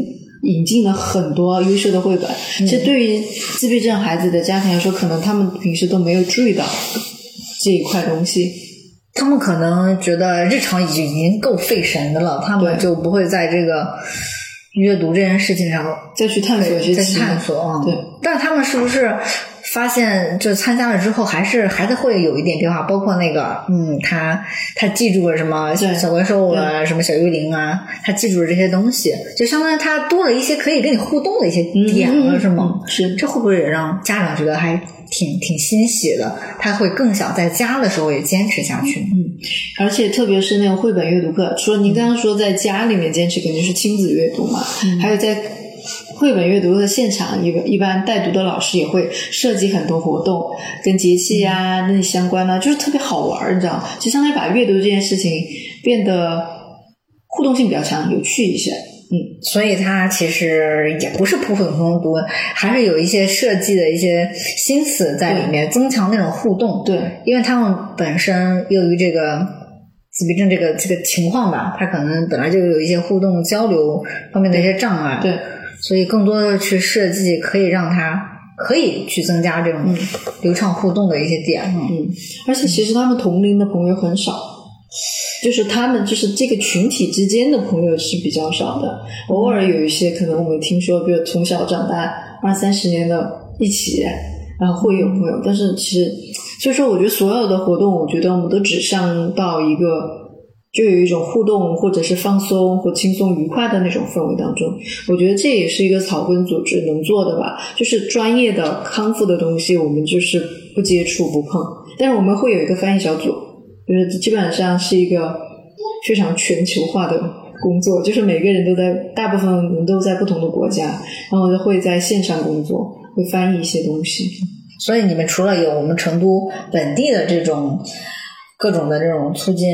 Speaker 1: 引进了很多优秀的绘本。其实对于自闭症孩子的家庭来说，可能他们平时都没有注意到这一块东西。
Speaker 3: 他们可能觉得日常已经已经够费神的了，他们就不会在这个阅读这件事情上
Speaker 1: 再去探索一些
Speaker 3: 再去探索啊。
Speaker 1: 对，
Speaker 3: 但他们是不是发现就参加了之后，还是还是会有一点变化？包括那个，嗯，他他记住了什么
Speaker 1: 像
Speaker 3: 小怪兽啊，什么小幽灵啊，他记住了这些东西，就相当于他多了一些可以跟你互动的一些点了，
Speaker 1: 嗯
Speaker 3: 是吗？
Speaker 1: 嗯是
Speaker 3: 这会不会也让家长觉得还挺挺欣喜的？他会更想在家的时候也坚持下去。
Speaker 1: 嗯而且特别是那个绘本阅读课，除了您刚刚说在家里面坚持，肯定是亲子阅读嘛，还有在绘本阅读的现场，一个一般带读的老师也会设计很多活动，跟节气呀、那相关的，就是特别好玩儿，你知道吗？就相当于把阅读这件事情变得互动性比较强，有趣一些。嗯，
Speaker 3: 所以它其实也不是普普通通读，还是有一些设计的一些心思在里面，增强那种互动。
Speaker 1: 对，
Speaker 3: 因为他们本身由于这个自闭症这个这个情况吧，他可能本来就有一些互动交流方面的一些障碍，
Speaker 1: 对，
Speaker 3: 所以更多的去设计可以让他可以去增加这种流畅互动的一些点。嗯
Speaker 1: 嗯，而且其实他们同龄的朋友很少，就是他们就是这个群体之间的朋友是比较少的，偶尔有一些可能我们听说，比如从小长大二三十年的一起，然后会有朋友，但是其实，所以说我觉得所有的活动，我觉得我们都指向到一个。就有一种互动，或者是放松或轻松愉快的那种氛围当中，我觉得这也是一个草根组织能做的吧。就是专业的康复的东西，我们就是不接触不碰，但是我们会有一个翻译小组，就是基本上是一个非常全球化的工作，就是每个人都在，大部分人都在不同的国家，然后会在线上工作，会翻译一些东西。
Speaker 3: 所以你们除了有我们成都本地的这种各种的这种促进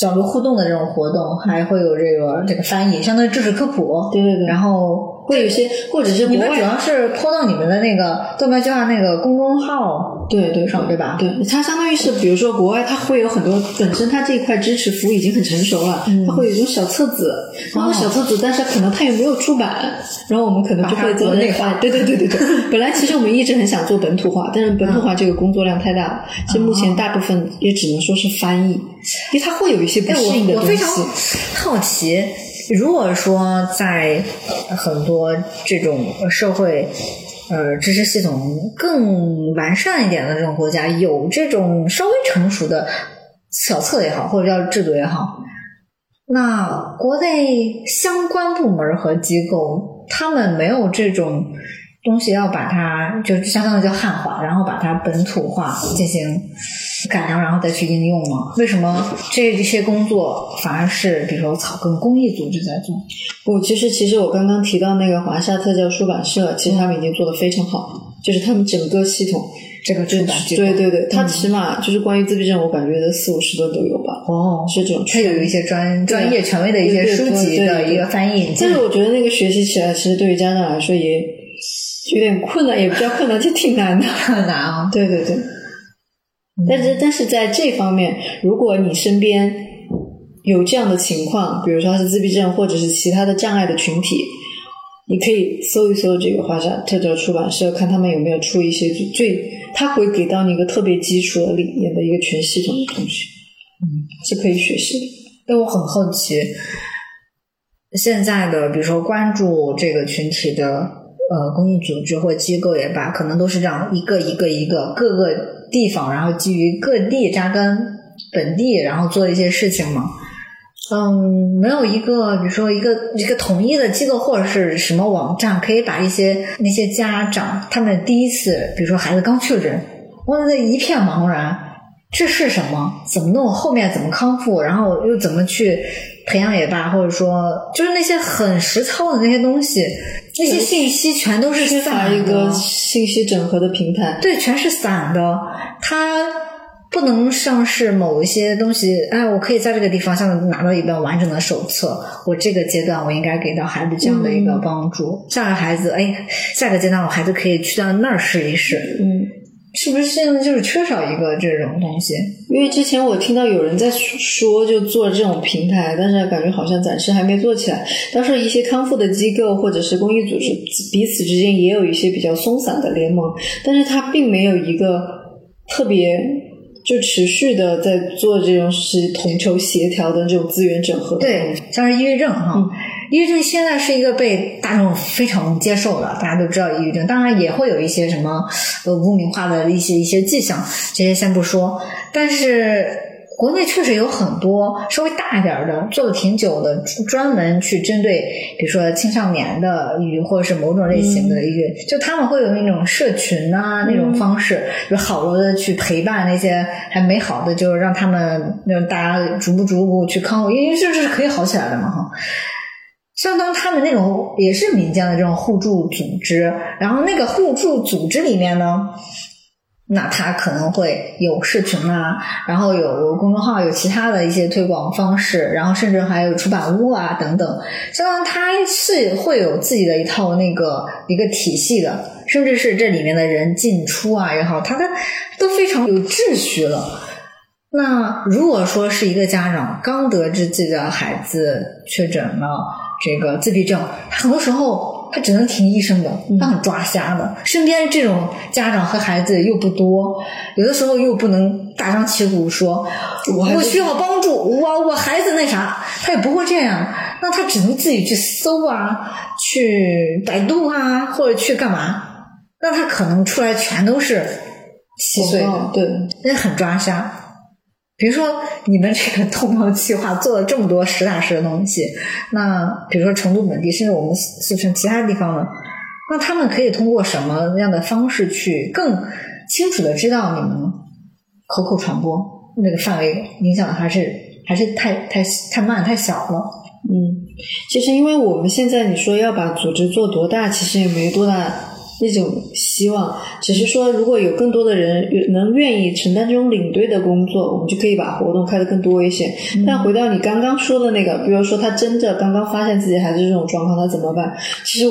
Speaker 3: 交流互动的这种活动，还会有这个这个翻译，相当于知识科普。
Speaker 1: 对对对，
Speaker 3: 然后
Speaker 1: 会有一些，或者是
Speaker 3: 你们主要是拖到你们的那个豆瓣计划那个公众号
Speaker 1: 对对
Speaker 3: 上，对吧？
Speaker 1: 对，它相当于是，比如说国外，它会有很多本身它这一块支持服务已经很成熟了，
Speaker 3: 嗯
Speaker 1: 它会有一种小册子，然后小册子，但是可能它也没有出版，然后我们可能就会做
Speaker 3: 内化
Speaker 1: 对对对对对。本来其实我们一直很想做本土化，但是本土化这个工作量太大了，其实目前大部分也只能说是翻译，因为它会有一些不
Speaker 3: 哎，
Speaker 1: 适应的东西
Speaker 3: 我我非常。好奇，如果说在很多这种社会呃知识系统更完善一点的这种国家，有这种稍微成熟的小册也好，或者叫制度也好，那国内相关部门和机构他们没有这种。东西要把它就相当于叫汉化，然后把它本土化进行改良，然后再去应用吗？为什么这些工作反而是比如说草根公益组织在做？
Speaker 1: 不，其实其实我刚刚提到那个华夏特教出版社，其实他们已经做的非常好，就是他们整个系统，
Speaker 3: 这个正版
Speaker 1: 对对对，它起码就是关于自闭症，我感觉四五十个都有吧。
Speaker 3: 哦，
Speaker 1: 是这种，
Speaker 3: 它有一些专专业权威的一些书籍的一个翻译。
Speaker 1: 但是我觉得那个学习起来，其实对于家长来说也。有点困难，也不叫困难，就挺难的。
Speaker 3: 很难啊！
Speaker 1: 对对对。但是，但是在这方面，如果你身边有这样的情况，比如说他是自闭症，或者是其他的障碍的群体，你可以搜一搜这个华山特教出版社，看他们有没有出一些最，他会给到你一个特别基础的理念的一个全系统的东西，嗯，是可以学习的。
Speaker 3: 但我很好奇，现在的比如说关注这个群体的。呃，公益组织或机构也罢，可能都是这样一个一个一个各个地方，然后基于各地扎根本地，然后做一些事情嘛。嗯，没有一个，比如说一个一个统一的机构或者是什么网站，可以把一些那些家长他们第一次，比如说孩子刚确诊，哇，那一片茫然，这是什么？怎么弄？后面怎么康复？然后又怎么去？培养也罢，或者说就是那些很实操的那些东西，那些信息全都是
Speaker 1: 散的。一个信息整合的平台，
Speaker 3: 对，全是散的。它不能像是某一些东西，哎，我可以在这个地方像拿到一本完整的手册，我这个阶段我应该给到孩子这样的一个帮助。下个孩子，哎，下个阶段我孩子可以去到那儿试一试。
Speaker 1: 嗯。
Speaker 3: 是不是现在就是缺少一个这种东西？
Speaker 1: 因为之前我听到有人在说，就做这种平台，但是感觉好像暂时还没做起来。到时候一些康复的机构或者是公益组织彼此之间也有一些比较松散的联盟，但是它并没有一个特别就持续的在做这种是统筹协调的这种资源整合。
Speaker 3: 对，像是抑郁症哈。抑郁症现在是一个被大众非常接受的，大家都知道抑郁症。当然也会有一些什么呃污名化的一些一些迹象，这些先不说。但是国内确实有很多稍微大一点的，做的挺久的，专门去针对，比如说青少年的抑郁或者是某种类型的抑郁，就他们会有那种社群啊那种方式，就好多的去陪伴那些还没好的，就是让他们让大家逐步逐步去康复，因为这是可以好起来的嘛哈。相当他们那种也是民间的这种互助组织，然后那个互助组织里面呢，那他可能会有视频啊，然后有公众号，有其他的一些推广方式，然后甚至还有出版物啊等等，相当他是会有自己的一套那个一个体系的，甚至是这里面的人进出啊也好，他的都非常有秩序了。那如果说是一个家长刚得知自己的孩子确诊了。这个自闭症，他很多时候他只能听医生的，他很抓瞎的。身边这种家长和孩子又不多，有的时候又不能大张旗鼓说，我需要帮助，我我孩子那啥，他也不会这样。那他只能自己去搜啊，去百度啊，或者去干嘛？那他可能出来全都是稀碎的，
Speaker 1: 对，
Speaker 3: 那很抓瞎。比如说，你们这个通报计划做了这么多实打实的东西，那比如说成都本地，甚至我们四川其他地方的，那他们可以通过什么样的方式去更清楚的知道你们口口传播那个范围影响的还是还是太太太慢太小了？
Speaker 1: 嗯，其实因为我们现在你说要把组织做多大，其实也没多大。那种希望，只是说，如果有更多的人能愿意承担这种领队的工作，我们就可以把活动开得更多一些。但回到你刚刚说的那个，比如说他真的刚刚发现自己孩子这种状况，他怎么办？其实。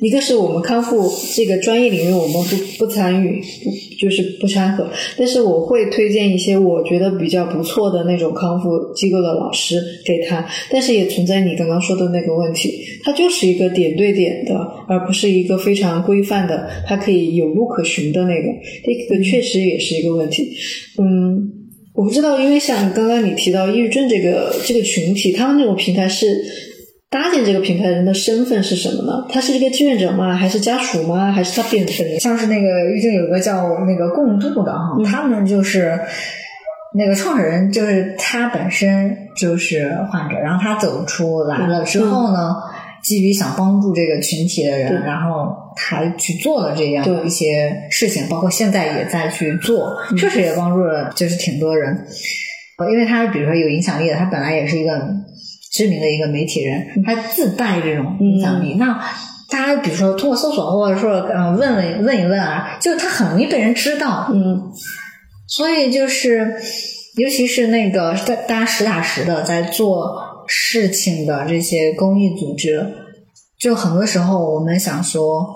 Speaker 1: 一个是我们康复这个专业领域，我们不不参与，不就是不掺和。但是我会推荐一些我觉得比较不错的那种康复机构的老师给他。但是也存在你刚刚说的那个问题，它就是一个点对点的，而不是一个非常规范的，它可以有路可循的那个。这个确实也是一个问题。嗯，我不知道，因为像刚刚你提到抑郁症这个这个群体，他们那种平台是。搭建这个品牌的人的身份是什么呢？他是这个志愿者吗？还是家属吗？还是他变成
Speaker 3: 像是那个已经有个叫那个共度的哈，他们就是那个创始人，就是他本身就是患者，然后他走出来了之后呢，基于想帮助这个群体的人，然后他去做了这样一些事情，包括现在也在去做，确实也帮助了就是挺多人。因为他比如说有影响力的，他本来也是一个知名的一个媒体人，他自带这种影响力。那大家比如说通过搜索，或者说呃问问问一问啊，就他很容易被人知道。
Speaker 1: 嗯，
Speaker 3: 所以就是尤其是那个大大家实打实的在做事情的这些公益组织，就很多时候我们想说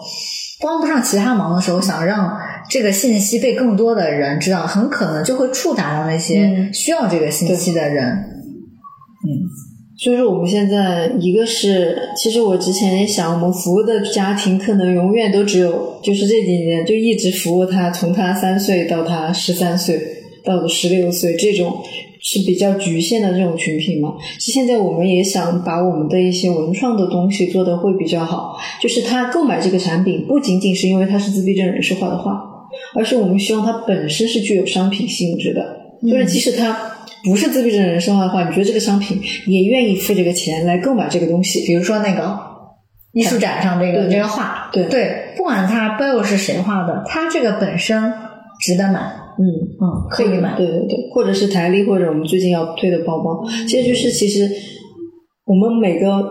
Speaker 3: 帮不上其他忙的时候，想让。这个信息被更多的人知道，很可能就会触达到那些需要这个信息的人。
Speaker 1: 嗯，所以说我们现在一个是，其实我之前也想，我们服务的家庭可能永远都只有，就是这几年就一直服务他，从他三岁到他十三岁到十六岁这种。是比较局限的这种群体嘛？其实现在我们也想把我们的一些文创的东西做的会比较好，就是他购买这个产品不仅仅是因为他是自闭症人士画的画，而是我们希望它本身是具有商品性质的，就是即使他不是自闭症人士画的话，你觉得这个商品也愿意付这个钱来购买这个东西，
Speaker 3: 比如说那个艺术展上这个这个画，
Speaker 1: 对
Speaker 3: 对，不管它背后是谁画的，它这个本身值得买。
Speaker 1: 嗯
Speaker 3: 嗯，可以买，
Speaker 1: 对对对，或者是台历，或者我们最近要推的包包，其实就是其实我们每个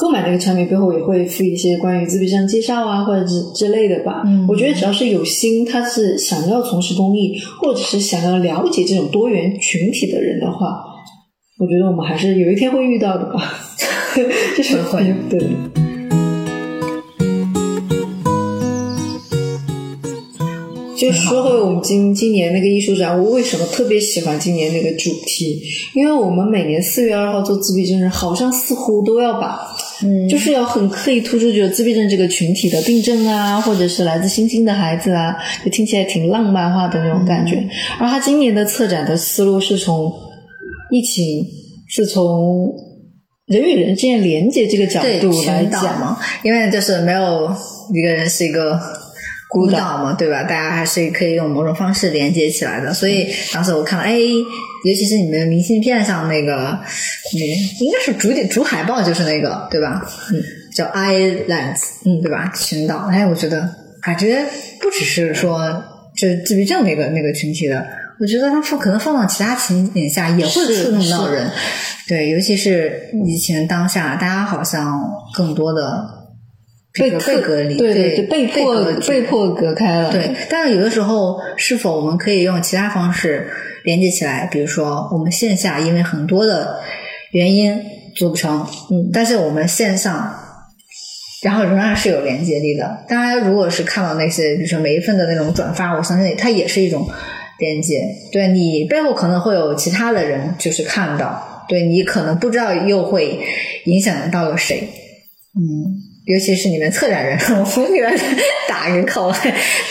Speaker 1: 购买这个产品背后也会附一些关于自闭症介绍啊，或者之之类的吧。
Speaker 3: 嗯，
Speaker 1: 我觉得只要是有心，他是想要从事公益，或者是想要了解这种多元群体的人的话，我觉得我们还是有一天会遇到的吧。就是
Speaker 3: 会
Speaker 1: 对。就说回我们今今年那个艺术展，我为什么特别喜欢今年那个主题？因为我们每年四月二号做自闭症人，好像似乎都要把，
Speaker 3: 嗯，
Speaker 1: 就是要很刻意突出，就是自闭症这个群体的病症啊，或者是来自星星的孩子啊，就听起来挺浪漫化的那种感觉。而他今年的策展的思路是从疫情，是从人与人之间连接这个角度来讲
Speaker 3: 嘛，因为就是没有一个人是一个。孤岛嘛，对吧？大家还是可以用某种方式连接起来的。所以当时我看了，哎，尤其是你们明信片上那个，那应该是主点主海报就是那个，对吧？嗯，叫 Islands，嗯，对吧？群岛。哎，我觉得感觉不只是说就自闭症那个那个群体的，我觉得它放可能放到其他情景下也会触动到人。对，尤其是疫情当下，大家好像更多的。
Speaker 1: 被
Speaker 3: 被隔离，
Speaker 1: 对对
Speaker 3: 对，
Speaker 1: 被迫被迫隔开了。
Speaker 3: 对，但是有的时候，是否我们可以用其他方式连接起来？比如说，我们线下因为很多的原因做不成，
Speaker 1: 嗯，
Speaker 3: 但是我们线上，然后仍然是有连接力的。大家如果是看到那些，比如说每一份的那种转发，我相信它也是一种连接。对你背后可能会有其他的人就是看到，对你可能不知道又会影响到了谁，嗯。尤其是你们策展人，我给他打一个 call，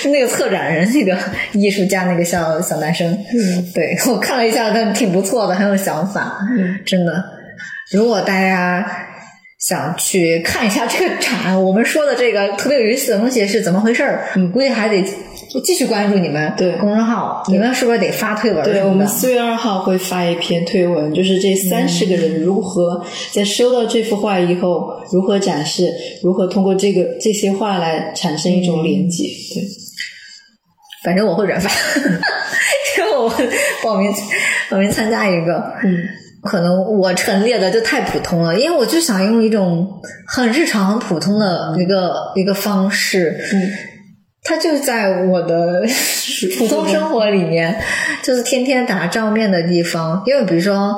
Speaker 3: 那个策展人，那个艺术家，那个小小男生，
Speaker 1: 嗯，
Speaker 3: 对我看了一下，他挺不错的，很有想法，
Speaker 1: 嗯，
Speaker 3: 真的。如果大家想去看一下这个展，我们说的这个特别有意思的东西是怎么回事儿，
Speaker 1: 嗯，
Speaker 3: 估计还得。继续关注你们
Speaker 1: 对
Speaker 3: 公众号，你们是不是得发推文？
Speaker 1: 对，我们四月二号会发一篇推文，就是这三十个人如何在收到这幅画以后，如何展示，如何通过这个这些画来产生一种连接。对，
Speaker 3: 反正我会转发，因为我报名报名参加一个，
Speaker 1: 嗯，
Speaker 3: 可能我陈列的就太普通了，因为我就想用一种很日常、很普通的一个一个方式，
Speaker 1: 嗯。
Speaker 3: 他就在我的 普通生活里面，就是天天打照面的地方。因为比如说，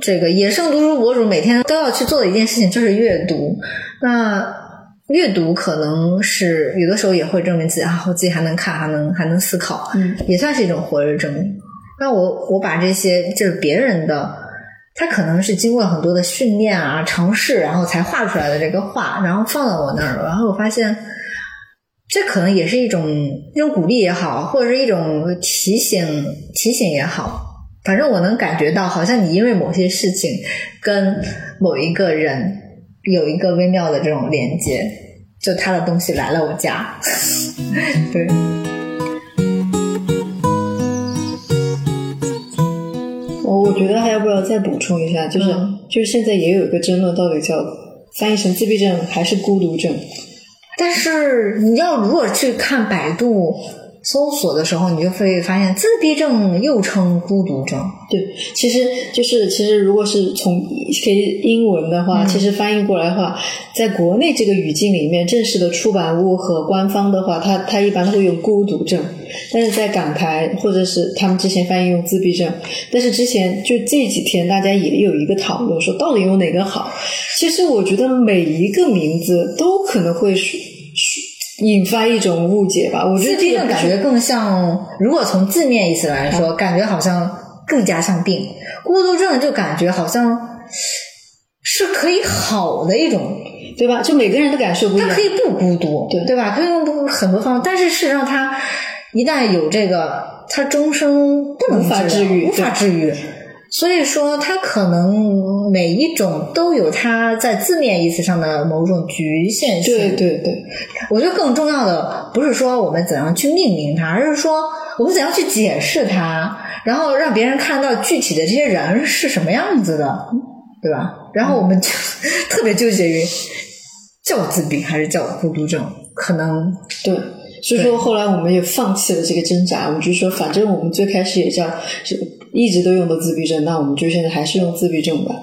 Speaker 3: 这个野生读书博主每天都要去做的一件事情就是阅读。那阅读可能是有的时候也会证明自己啊，我自己还能看，还能还能思考，
Speaker 1: 嗯，
Speaker 3: 也算是一种活着证明。那我我把这些就是别人的，他可能是经过很多的训练啊、尝试，然后才画出来的这个画，然后放到我那儿，然后我发现。这可能也是一种一种鼓励也好，或者是一种提醒提醒也好。反正我能感觉到，好像你因为某些事情跟某一个人有一个微妙的这种连接，就他的东西来了我家，对。
Speaker 1: 我我觉得还要不要再补充一下，就是、
Speaker 3: 嗯
Speaker 1: 就是现在也有一个争论，到底叫翻译成自闭症还是孤独症？
Speaker 3: 但是你要如果去看百度搜索的时候，你就会发现自闭症又称孤独症。
Speaker 1: 对，其实就是其实如果是从可以英文的话，其实翻译过来的话，在国内这个语境里面，正式的出版物和官方的话，它它一般都会用孤独症，但是在港台或者是他们之前翻译用自闭症，但是之前就这几天大家也有一个讨论，说到底用哪个好？其实我觉得每一个名字都可能会引发一种误解吧。我觉得
Speaker 3: 自闭
Speaker 1: 这个不是
Speaker 3: 症感觉更像，如果从字面意思来说，感觉好像更加像病；孤独症就感觉好像是可以好的一种，
Speaker 1: 对吧？就每个人的感受不一样
Speaker 3: 它可。以不孤独，
Speaker 1: 对
Speaker 3: 对吧？可以用不很多方法，但是事实上，他一旦有这个，他终生不能
Speaker 1: 无法
Speaker 3: 治
Speaker 1: 愈
Speaker 3: 无法治愈。所以说，它可能每一种都有它在字面意思上的某种局限性。
Speaker 1: 对对对，
Speaker 3: 我觉得更重要的不是说我们怎样去命名它，而是说我们怎样去解释它，然后让别人看到具体的这些人是什么样子的，对吧？然后我们就 特别纠结于叫自闭还是叫孤独症，可能
Speaker 1: 对，所以说后来我们也放弃了这个挣扎，我们就说，反正我们最开始也叫是一直都用的自闭症，那我们就现在还是用自闭症吧。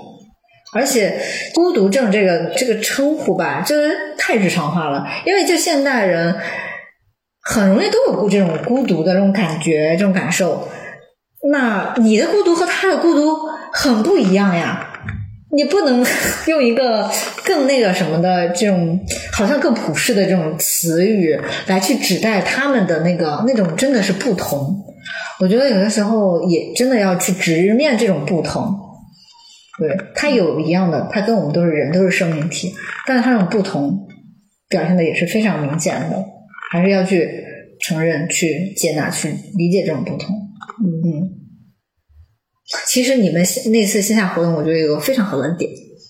Speaker 3: 而且孤独症这个这个称呼吧，就是太日常化了，因为就现代人很容易都有这种孤独的这种感觉、这种感受。那你的孤独和他的孤独很不一样呀，你不能 用一个更那个什么的这种好像更普世的这种词语来去指代他们的那个那种真的是不同。我觉得有的时候也真的要去直面这种不同。对，它有一样的，它跟我们都是人，都是生命体，但是它这种不同表现的也是非常明显的，还是要去承认、去接纳、去理解这种不同。嗯嗯，其实你们那次线下活动，我觉得有个非常好的点，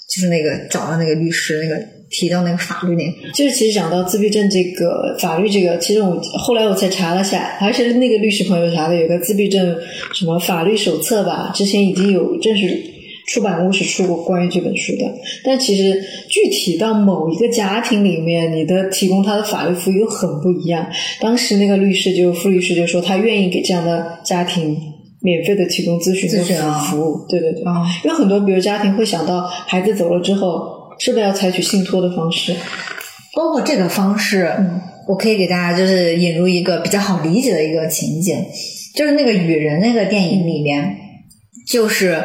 Speaker 3: 就是那个找了那个律师，那个提到那个法律那个，
Speaker 1: 就是其实讲到自闭症这个法律这个，其实我后来我才查了下，还是那个律师朋友查的，有个自闭症什么法律手册吧，之前已经有正式出版物是出过关于这本书的。但其实具体到某一个家庭里面，你的提供他的法律服务又很不一样。当时那个律师就副律师就说，他愿意给这样的家庭。免费的提供咨询的服务，对对对，
Speaker 3: 啊
Speaker 1: 因为很多比如家庭会想到孩子走了之后，是不是要采取信托的方式？
Speaker 3: 包括这个方式，
Speaker 1: 嗯
Speaker 3: 我可以给大家就是引入一个比较好理解的一个情景，就是那个雨人那个电影里面，就是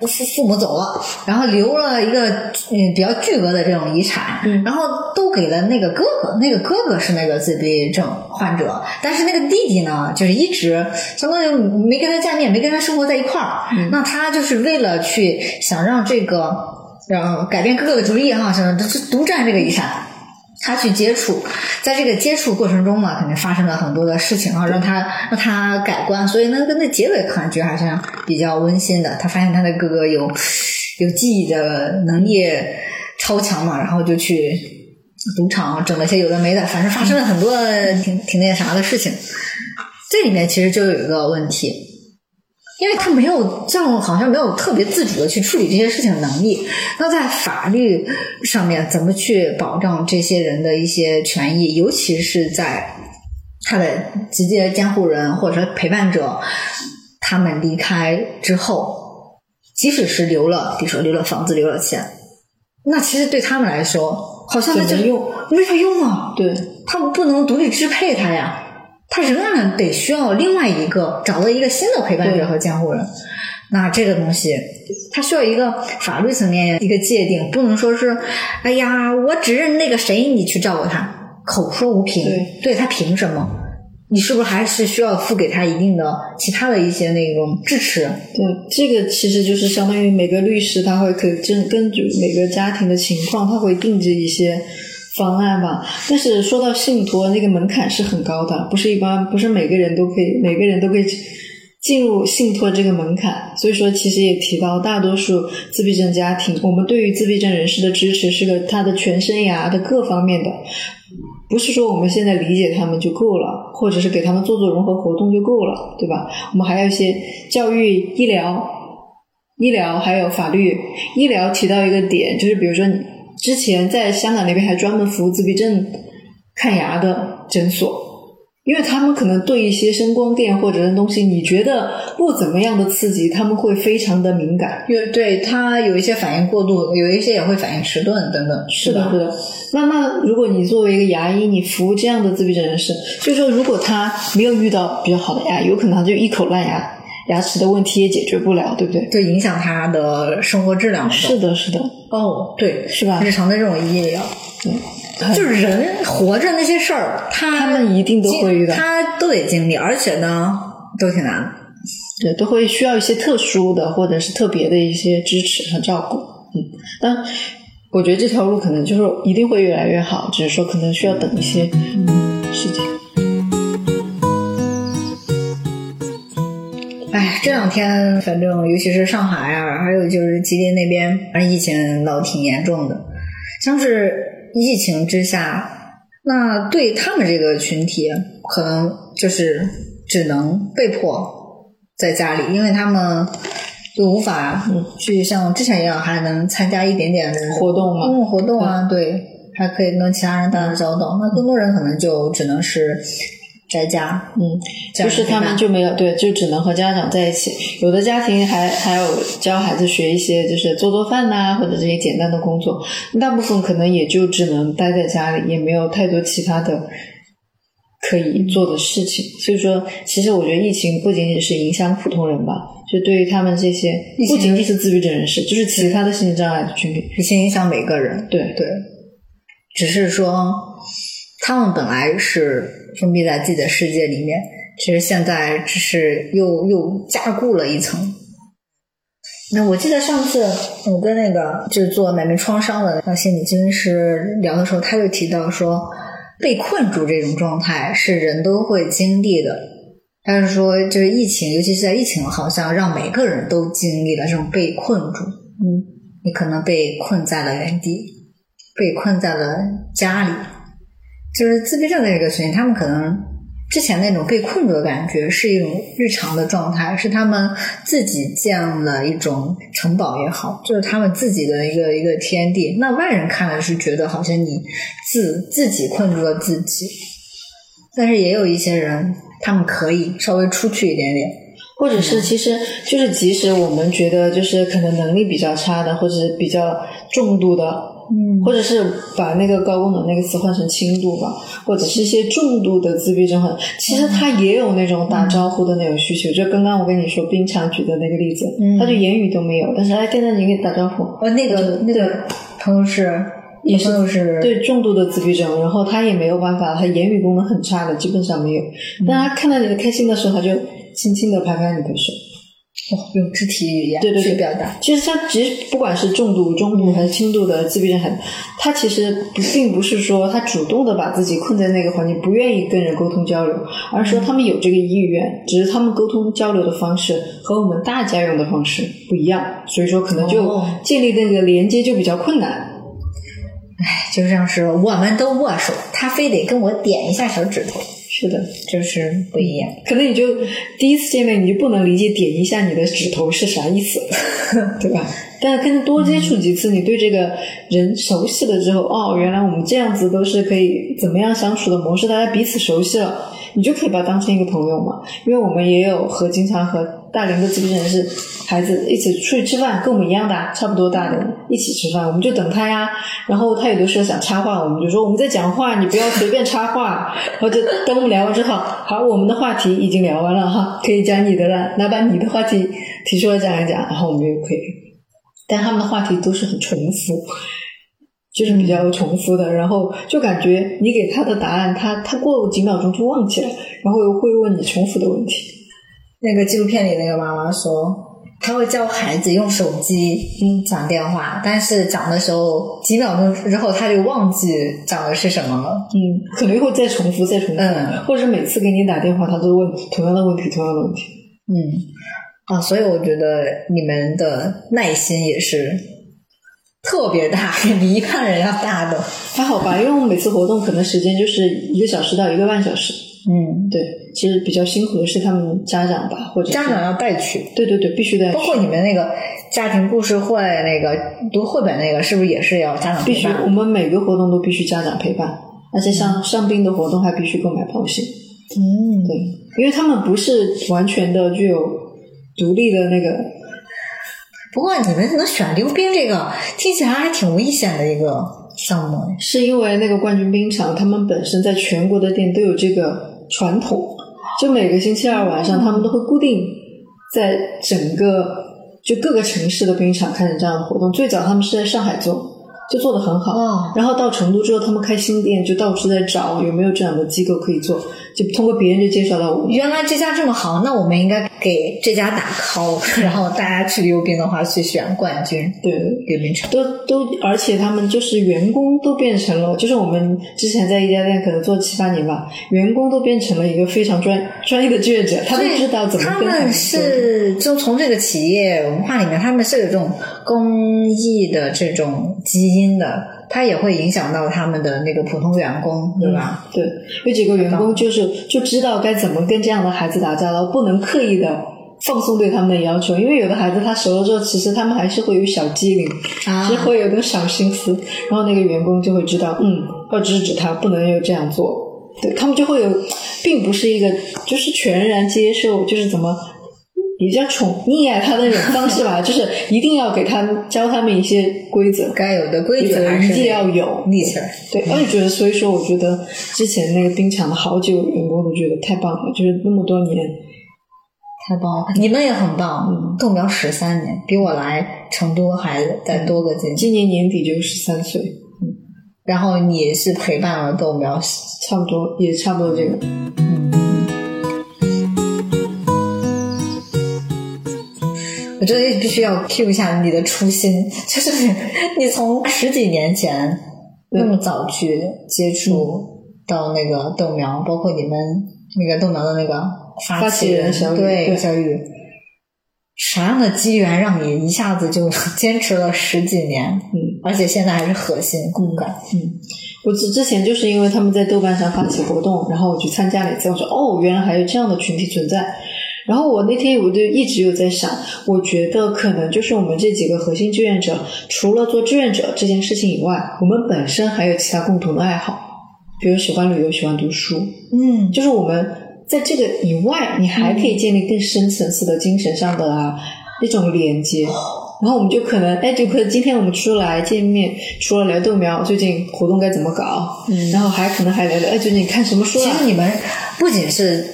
Speaker 3: 父父母走了，然后留了一个嗯比较巨额的这种遗产，
Speaker 1: 嗯
Speaker 3: 然后都给了那个哥哥，那个哥哥是那个自闭症患者，但是那个弟弟呢，就是一直相当于没跟他见面，没跟他生活在一块儿，
Speaker 1: 嗯
Speaker 3: 那他就是为了去想让这个。然后改变哥哥的主意哈，想就独占这个遗产，他去接触，在这个接触过程中嘛，肯定发生了很多的事情啊，让他让他改观，所以呢，跟那结尾感觉还是比较温馨的。他发现他的哥哥有有记忆的能力超强嘛，然后就去赌场整了些有的没的，反正发生了很多挺挺那啥的事情。这里面其实就有一个问题，因为他没有这样，好像没有特别自主的去处理这些事情的能力。那在法律上面，怎么去保障这些人的一些权益，尤其是在他的直接监护人或者说陪伴者他们离开之后，即使是留了，比如说留了房子、留了钱，那其实对他们来说，好像那就
Speaker 1: 怎么用
Speaker 3: 没法用啊。
Speaker 1: 对，
Speaker 3: 他们不能独立支配他呀，他仍然得需要另外一个找到一个新的陪伴者和监护人。那这个东西，它需要一个法律层面一个界定，不能说是，哎呀，我只认那个谁，你去照顾他，口说无凭，
Speaker 1: 对
Speaker 3: 他凭什么？你是不是还是需要付给他一定的其他的一些那种支持？
Speaker 1: 对，这个其实就是相当于每个律师他会可以根根据每个家庭的情况，他会定制一些方案吧。但是说到信托，那个门槛是很高的，不是一般，不是每个人都可以，每个人都可以进入信托这个门槛，所以说其实也提到，大多数自闭症家庭，我们对于自闭症人士的支持是个他的全生涯的各方面的，不是说我们现在理解他们就够了，或者是给他们做做融合活动就够了，对吧？我们还有一些教育、医疗、医疗还有法律。医疗提到一个点，就是比如说你之前在香港那边还专门服务自闭症看牙的诊所。因为他们可能对一些声光电或者是东西，你觉得不怎么样的刺激，他们会非常的敏感。
Speaker 3: 因为对他有一些反应过度，有一些也会反应迟钝等等。
Speaker 1: 是的，是的。那那如果你作为一个牙医，你服务这样的自闭症人士，就是说如果他没有遇到比较好的牙，有可能他就一口烂牙，牙齿的问题也解决不了，对不对？
Speaker 3: 就影响他的生活质量。
Speaker 1: 是的，是的。
Speaker 3: 哦，对，
Speaker 1: 是吧？
Speaker 3: 日常的这种医疗。
Speaker 1: 嗯。
Speaker 3: 就是人活着那些事儿，他
Speaker 1: 他们一定都会遇到，
Speaker 3: 他都得经历，而且呢，都挺难的，
Speaker 1: 对，都会需要一些特殊的或者是特别的一些支持和照顾。嗯，但我觉得这条路可能就是一定会越来越好，只是说可能需要等一些时间。
Speaker 3: 这两天反正尤其是上海啊，还有就是吉林那边，反正疫情闹挺严重的，像是。疫情之下，那对他们这个群体，可能就是只能被迫在家里，因为他们就无法去像之前一样，还能参加一点点
Speaker 1: 活动嘛，
Speaker 3: 公共活动啊，对，还可以跟其他人打打交道。那更多人可能就只能是。在家，
Speaker 1: 嗯，就是他们就没有对，就只能和家长在一起。有的家庭还还有教孩子学一些，就是做做饭呐，或者这些简单的工作。大部分可能也就只能待在家里，也没有太多其他的可以做的事情。所以说，其实我觉得疫情不仅仅是影响普通人吧，就对于他们这些不仅仅是自闭症人士，就是其他的心理障碍的群体，
Speaker 3: 疫情影响每个人。
Speaker 1: 对
Speaker 3: 对，只是说他们本来是。封闭在自己的世界里面，其实现在只是又又加固了一层。那我记得上次我跟那个就是做买卖创伤的那心理咨询师聊的时候，他就提到说，被困住这种状态是人都会经历的。但是说，就是疫情，尤其是在疫情，好像让每个人都经历了这种被困住。嗯，你可能被困在了原地，被困在了家里。就是自闭症的这个群体，他们可能之前那种被困住的感觉是一种日常的状态，是他们自己建了一种城堡也好，就是他们自己的一个一个天地。那外人看来是觉得好像你自自己困住了自己，但是也有一些人，他们可以稍微出去一点点，
Speaker 1: 或者是其实就是即使我们觉得就是可能能力比较差的，或者是比较重度的。
Speaker 3: 嗯，
Speaker 1: 或者是把那个高功能那个词换成轻度吧，或者是一些重度的自闭症患者，其实他也有那种打招呼的那种需求。就刚刚我跟你说冰强举的那个例子，他就言语都没有，但是哎，跟着你打招呼。
Speaker 3: 呃，那个那个朋友是
Speaker 1: 也是
Speaker 3: 是
Speaker 1: 对重度的自闭症，然后他也没有办法，他言语功能很差的，基本上没有。但他看到你的开心的时候，他就轻轻的拍拍你的手。
Speaker 3: 哦，用肢体语言
Speaker 1: 对对
Speaker 3: 去表达。
Speaker 1: 其实他其实不管是重度、中度还是轻度的自闭症孩子，他其实不并不是说他主动的把自己困在那个环境，不愿意跟人沟通交流，而是说他们有这个意愿，只是他们沟通交流的方式和我们大家用的方式不一样，所以说可能就建立那个连接就比较困难。
Speaker 3: 哎，就像是我们都握手，他非得跟我点一下小指头。
Speaker 1: 是的，
Speaker 3: 就是不一样。
Speaker 1: 可能你就第一次见面，你就不能理解点一下你的指头是啥意思，对吧？但是跟多接触几次，你对这个人熟悉了之后，哦，原来我们这样子都是可以怎么样相处的模式，大家彼此熟悉了，你就可以把他当成一个朋友嘛。因为我们也有和经常和大龄的自闭人士孩子一起出去吃饭，跟我们一样大，差不多大的一起吃饭，我们就等他呀。然后他有的时候想插话，我们就说我们在讲话，你不要随便插话。然后就等我们聊完之后，好，我们的话题已经聊完了哈，可以讲你的了，来把你的话题提出来讲一讲，然后我们就可以。但他们的话题都是很重复，就是比较重复的，然后就感觉你给他的答案，他他过几秒钟就忘记了，然后又会问你重复的问题。
Speaker 3: 那个纪录片里那个妈妈说，他会教孩子用手机嗯讲电话，但是讲的时候几秒钟之后他就忘记讲的是什么了，
Speaker 1: 嗯，可能会再重复再重复，
Speaker 3: 嗯，
Speaker 1: 或者是每次给你打电话，他都问同样的问题，同样的问题。
Speaker 3: 嗯，啊，所以我觉得你们的耐心也是特别大，比一般人要大的。
Speaker 1: 还好吧，因为我们每次活动可能时间就是一个小时到一个半小时。
Speaker 3: 嗯，
Speaker 1: 对，其实比较辛苦的是他们家长吧，或者
Speaker 3: 家长要带去，
Speaker 1: 对对对，必须得
Speaker 3: 包括你们那个家庭故事会那个读绘本那个，是不是也是要家长
Speaker 1: 必须，
Speaker 3: 陪伴
Speaker 1: 我们每个活动都必须家长陪伴，而且像上宾的活动还必须购买保险。
Speaker 3: 嗯，
Speaker 1: 对，因为他们不是完全的具有独立的那个，
Speaker 3: 不过你们能选溜冰这个，听起来还挺危险的一个项目。
Speaker 1: 是因为那个冠军冰场，他们本身在全国的店都有这个传统，就每个星期二晚上，他们都会固定在整个就各个城市的冰场开展这样的活动。最早他们是在上海做，就做的很好。然后到成都之后，他们开新店，就到处在找有没有这样的机构可以做，就通过别人就介绍到我。
Speaker 3: 原来这家这么好，那我们应该给这家打 call，然后大家去溜冰的话去选冠军
Speaker 1: 对，
Speaker 3: 溜冰场。
Speaker 1: 都都，而且他们就是员工都变成了，就是我们之前在一家店可能做七八年吧，员工都变成了一个非常专专业的志愿者，他们知道怎么
Speaker 3: 他
Speaker 1: 跟
Speaker 3: 们
Speaker 1: 们
Speaker 3: 是就从这个企业文化里面，他们是有这种公益的这种基因的，它也会影响到他们的那个普通员工，对吧？
Speaker 1: 对，有几个员工就是就知道该怎么跟这样的孩子打交道，不能刻意的放松对他们的要求，因为有的孩子他熟了之后，其实他们还是会有小机灵，
Speaker 3: 啊
Speaker 1: 其实会有点小心思，然后那个员工就会知道，嗯，要制止他，不能又这样做。对他们就会有，并不是一个就是全然接受，就是怎么也叫宠溺爱他的那种方式吧，就是一定要给他们教他们一些规则，
Speaker 3: 该有的规
Speaker 1: 规则一定要有，
Speaker 3: 立起来。
Speaker 1: 对，我也觉得，所以说，我觉得之前那个冰场的好几个员工都觉得太棒了，就是那么多年，
Speaker 3: 太棒了！你们也很棒，豆苗十三年，比我来成都还再多个几年。
Speaker 1: 今年年底就十三岁，
Speaker 3: 然后你是陪伴了豆苗，
Speaker 1: 差不多也差不多这个。
Speaker 3: 觉得必须要 cue 一下你的初心，就是你从十几年前那么早去接触到那个豆苗，包括你们那个豆苗的那个
Speaker 1: 发起
Speaker 3: 起
Speaker 1: 人小雨对
Speaker 3: 对小雨，啥样的机缘让你一下子就 坚持了十几年？
Speaker 1: 嗯，
Speaker 3: 而且现在还是核心骨干。
Speaker 1: 我之之前就是因为他们在豆瓣上发起活动，然后我去参加了一次，我说哦，原来还有这样的群体存在。然后我那天我就一直有在想，我觉得可能就是我们这几个核心志愿者，除了做志愿者这件事情以外，我们本身还有其他共同的爱好，比如喜欢旅游、喜欢读书，
Speaker 3: 嗯，
Speaker 1: 就是我们在这个以外，你还可以建立更深层次的精神上的啊那种连接。然后我们就可能，哎，就可能今天我们出来见面，除了聊豆苗最近活动该怎么搞，嗯，然后还可能还聊聊，哎，最近看什么书啊
Speaker 3: 其实？你们不仅是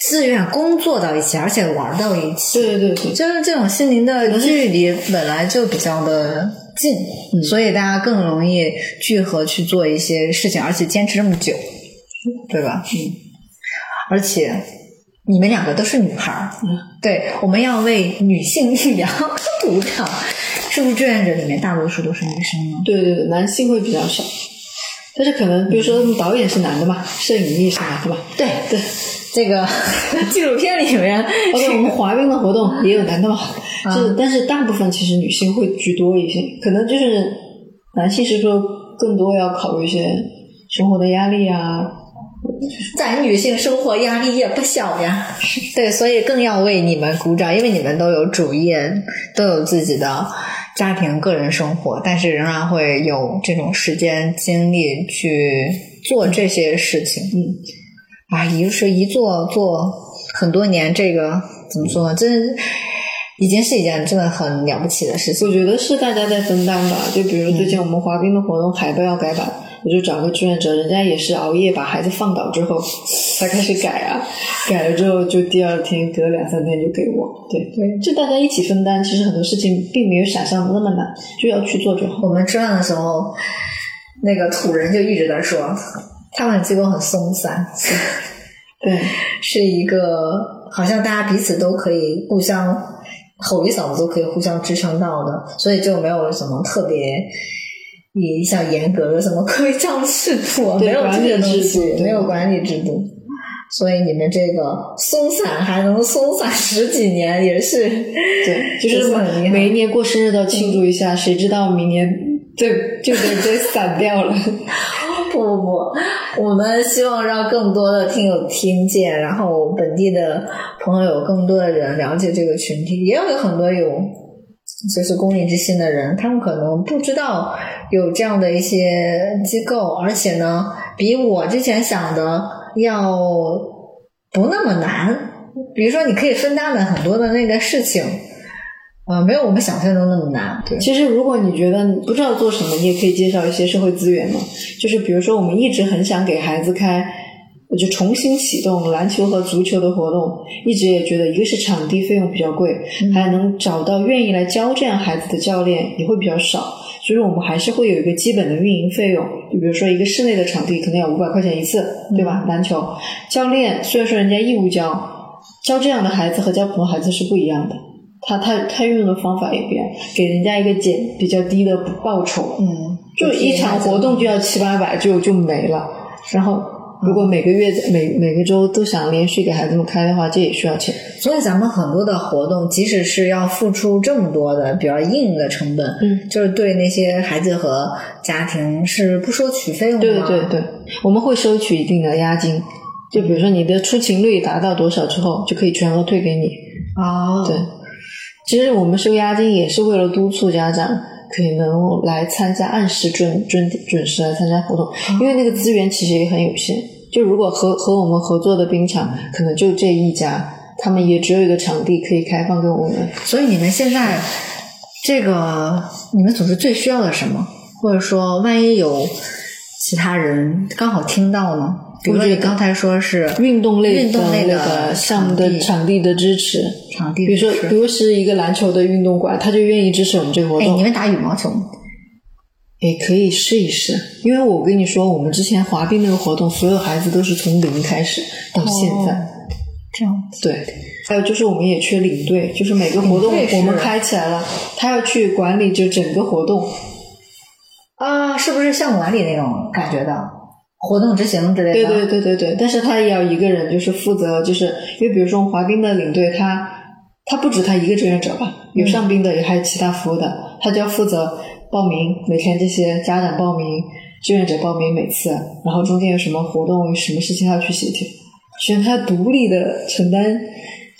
Speaker 3: 自愿工作到一起，而且玩到一起。
Speaker 1: 对对对对，
Speaker 3: 就是这种心灵的距离本来就比较的近，所以大家更容易聚合去做一些事情，而且坚持这么久，对吧？嗯，而且你们两个都是女孩儿，
Speaker 1: 嗯，
Speaker 3: 对，我们要为女性力量鼓掌。是不是志愿者里面大多数都是女生呢？
Speaker 1: 对对对，男性会比较少，但是可能比如说导演是男的嘛，摄影也是男的嘛，
Speaker 3: 对
Speaker 1: 对。
Speaker 3: 这个 纪录片里面
Speaker 1: ，OK，我们滑冰的活动也有男的嘛，就是但是大部分其实女性会居多一些，可能就是男性是说更多要考虑一些生活的压力啊，
Speaker 3: 咱女性生活压力也不小呀，对，所以更要为你们鼓掌，因为你们都有主业，都有自己的家庭、个人生活，但是仍然会有这种时间、精力去做这些事情。
Speaker 1: 嗯，
Speaker 3: 啊，一是一做做很多年，这个怎么说呢？真已经是一件真的很了不起的事情。
Speaker 1: 我觉得是大家在分担吧。就比如最近我们滑冰的活动海报要改版，我就找个志愿者，人家也是熬夜把孩子放倒之后才开始改啊，改了之后就第二天隔两三天就给我。对对，就大家一起分担，其实很多事情并没有想象的那么难，就要去做就好。
Speaker 3: 我们吃饭的时候，那个土人就一直在说，他们机构很松散，
Speaker 1: 对，
Speaker 3: 是一个好像大家彼此都可以互相吼一嗓子都可以互相支撑到的，所以就没有什么特别一项严格的什么规章制度，没有这些东西
Speaker 1: 度，
Speaker 3: 没有管理制度。所以你们这个松散还能松散十几年，也是
Speaker 1: 对，就是每一年过生日都庆祝一下，谁知道明年对就得就散掉了。
Speaker 3: 不 不不，我们希望让更多的听友听见，然后本地的朋友有更多的人了解这个群体，也有很多有就是公益之心的人，他们可能不知道有这样的一些机构，而且呢，比我之前想的要不那么难。比如说，你可以分担的很多的那个事情，呃，没有我们想象中那么难。对，
Speaker 1: 其实，如果你觉得不知道做什么，你也可以介绍一些社会资源嘛。就是比如说，我们一直很想给孩子开，就重新启动篮球和足球的活动，一直也觉得一个是场地费用比较贵，还能找到愿意来教这样孩子的教练也会比较少。所以我们还是会有一个基本的运营费用，就比如说一个室内的场地可能要五百块钱一次，对吧？篮球教练虽然说人家义务教，教这样的孩子和教普通孩子是不一样的。他他他运用的方法也不一样，给人家一个减比较低的报酬，
Speaker 3: 嗯，
Speaker 1: 就一场活动就要七八百，就就没了。然后如果每个月每每个周都想连续给孩子们开的话，这也需要钱。
Speaker 3: 所以咱们很多的活动，即使是要付出这么多的比较硬的成本，
Speaker 1: 嗯，
Speaker 3: 就是对那些孩子和家庭是不收取费用的。
Speaker 1: 对对对，我们会收取一定的押金，就比如说你的出勤率达到多少之后，就可以全额退给你。
Speaker 3: 哦，
Speaker 1: 对，其实我们收押金也是为了督促家长可以能来参加，按时准准准时来参加活动，因为那个资源其实也很有限。就如果和和我们合作的冰场可能就这一家，他们也只有一个场地可以开放给我们。
Speaker 3: 所以你们现在这个你们组织最需要的什么？或者说，万一有其他人刚好听到呢？比如说你刚才说是
Speaker 1: 运动类
Speaker 3: 运动类
Speaker 1: 的
Speaker 3: 的
Speaker 1: 那个项目的
Speaker 3: 场地
Speaker 1: 的支持，
Speaker 3: 场地
Speaker 1: 比如说比如是一个篮球的运动馆，他就愿意支持我们这个活
Speaker 3: 哎，
Speaker 1: 动
Speaker 3: 你。们打羽毛球吗？
Speaker 1: 也可以试一试，因为我跟你说，我们之前滑冰那个活动，所有孩子都是从零开始到现在。
Speaker 3: 哦这样子
Speaker 1: 对，还有就是我们也缺领队，就是每个活动我们开起来了，他要去管理就整个活动。
Speaker 3: 啊，是不是项目管理那种感觉的活动执行之类的？
Speaker 1: 对对对对对，但是他也要一个人就是负责，就是因为比如说滑冰的领队，他他不止他一个志愿者吧，有上冰的，也还有其他服务的，他就要负责报名，每天这些家长报名、志愿者报名每次，然后中间有什么活动、什么事情要去协调，全他独立的承担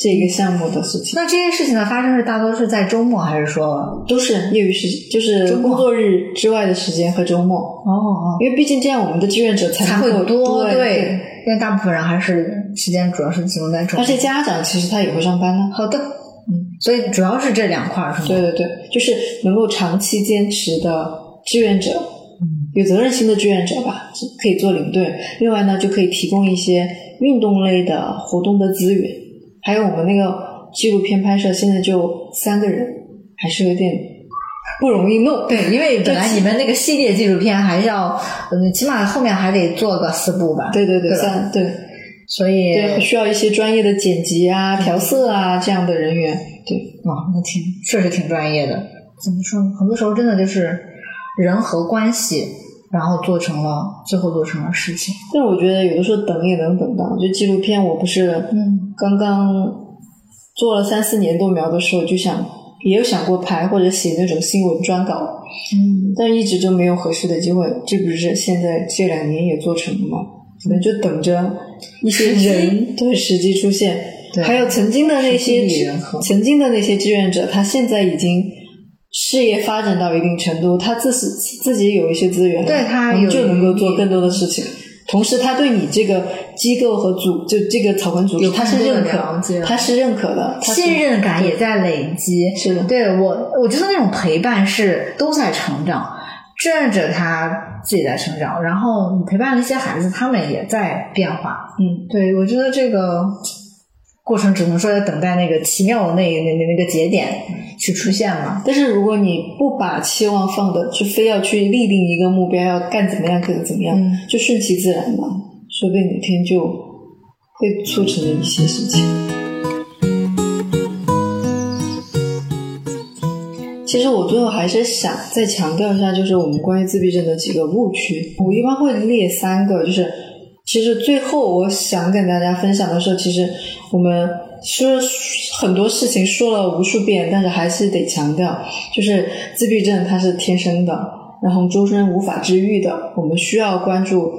Speaker 1: 这个项目的事情。
Speaker 3: 那这些事情的发生是大多是在周末，还是说？
Speaker 1: 都是业余时，就是工作日之外的时间和周末，
Speaker 3: 哦哦，
Speaker 1: 因为毕竟这样我们的志愿者才
Speaker 3: 才会多
Speaker 1: 对，
Speaker 3: 因为大部分人还是时间主要是集中在周末。
Speaker 1: 而且家长其实他也会上班呢。
Speaker 3: 好的，嗯，所以主要是这两块儿是吗？
Speaker 1: 对对对，就是能够长期坚持的志愿者，有责任心的志愿者吧，可以做领队。另外呢，就可以提供一些运动类的活动的资源，还有我们那个纪录片拍摄，现在就三个人，还是有点不容易弄。
Speaker 3: 对，因为本来你们那个系列纪录片还要，嗯，起码后面还得做个四部吧。
Speaker 1: 对对对，
Speaker 3: 对
Speaker 1: 三对
Speaker 3: 所以
Speaker 1: 对，需要一些专业的剪辑啊、调色啊这样的人员。对，
Speaker 3: 哇，那挺确实挺专业的。怎么说呢？很多时候真的就是人和关系，然后做成了最后做成了事情。
Speaker 1: 但是我觉得有的时候等也能等到，就纪录片，我不是
Speaker 3: 嗯
Speaker 1: 刚刚做了三四年豆苗的时候，就想也有想过拍或者写那种新闻专稿，
Speaker 3: 嗯，
Speaker 1: 但一直就没有合适的机会。这不是现在这两年也做成了吗？可能就等着一些人对时机出现。还有曾经的那些曾经的那些志愿者，他现在已经事业发展到一定程度，他自己自己有一些资源了，
Speaker 3: 对他有
Speaker 1: 就能够做更多的事情。同时，他对你这个机构和组，就这个草根组织，他是认可，他是认可的，
Speaker 3: 信任感也在累积。
Speaker 1: 是的，
Speaker 3: 对我，我觉得那种陪伴是都在成长，志愿者他自己在成长，然后你陪伴那些孩子，他们也在变化。
Speaker 1: 嗯，
Speaker 3: 对我觉得这个过程只能说在等待那个奇妙的那那那那个节点去出现了。
Speaker 1: 但是如果你不把期望放的，就非要去立定一个目标，要干怎么样，可怎么样，
Speaker 3: 嗯
Speaker 1: 就顺其自然吧，说不定哪天就会促成了一些事情。其实我最后还是想再强调一下，就是我们关于自闭症的几个误区。我一般会列三个，就是其实最后我想跟大家分享的是，其实我们说很多事情说了无数遍，但是还是得强调，就是自闭症它是天生的，然后终身无法治愈的，我们需要关注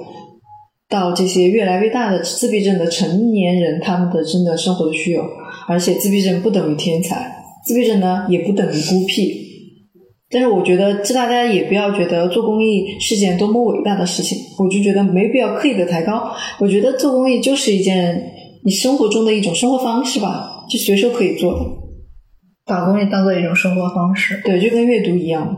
Speaker 1: 到这些越来越大的自闭症的成年人他们的真的生活的需要，而且自闭症不等于天才，自闭症呢也不等于孤僻。但是我觉得，这大家也不要觉得做公益是件多么伟大的事情，我就觉得没必要刻意的抬高。我觉得做公益就是一件你生活中的一种生活方式吧，就随手可以做的，
Speaker 3: 把公益当做一种生活方式。
Speaker 1: 对，就跟阅读一样。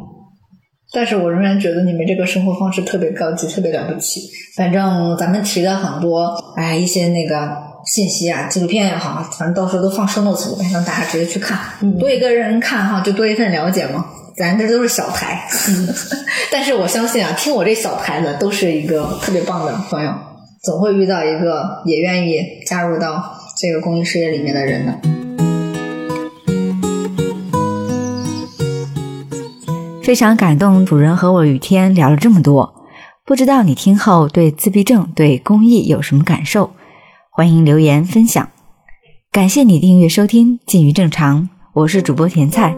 Speaker 3: 但是我仍然觉得你们这个生活方式特别高级，特别了不起。反正咱们提的很多，哎，一些那个信息啊，纪录片也好，反正到时候都放生 notes，让大家直接去看，多一个人看哈，就多一份了解嘛。咱这都是小台，但是我相信啊，听我这小台的都是一个特别棒的朋友，总会遇到一个也愿意加入到这个公益事业里面的人的。
Speaker 2: 非常感动，主人和我雨天聊了这么多，不知道你听后对自闭症、对公益有什么感受？欢迎留言分享。感谢你订阅收听《近于正常》，我是主播甜菜。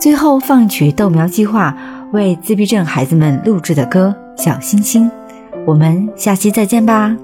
Speaker 2: 最后放一曲豆苗计划为自闭症孩子们录制的歌《小星星》，我们下期再见吧。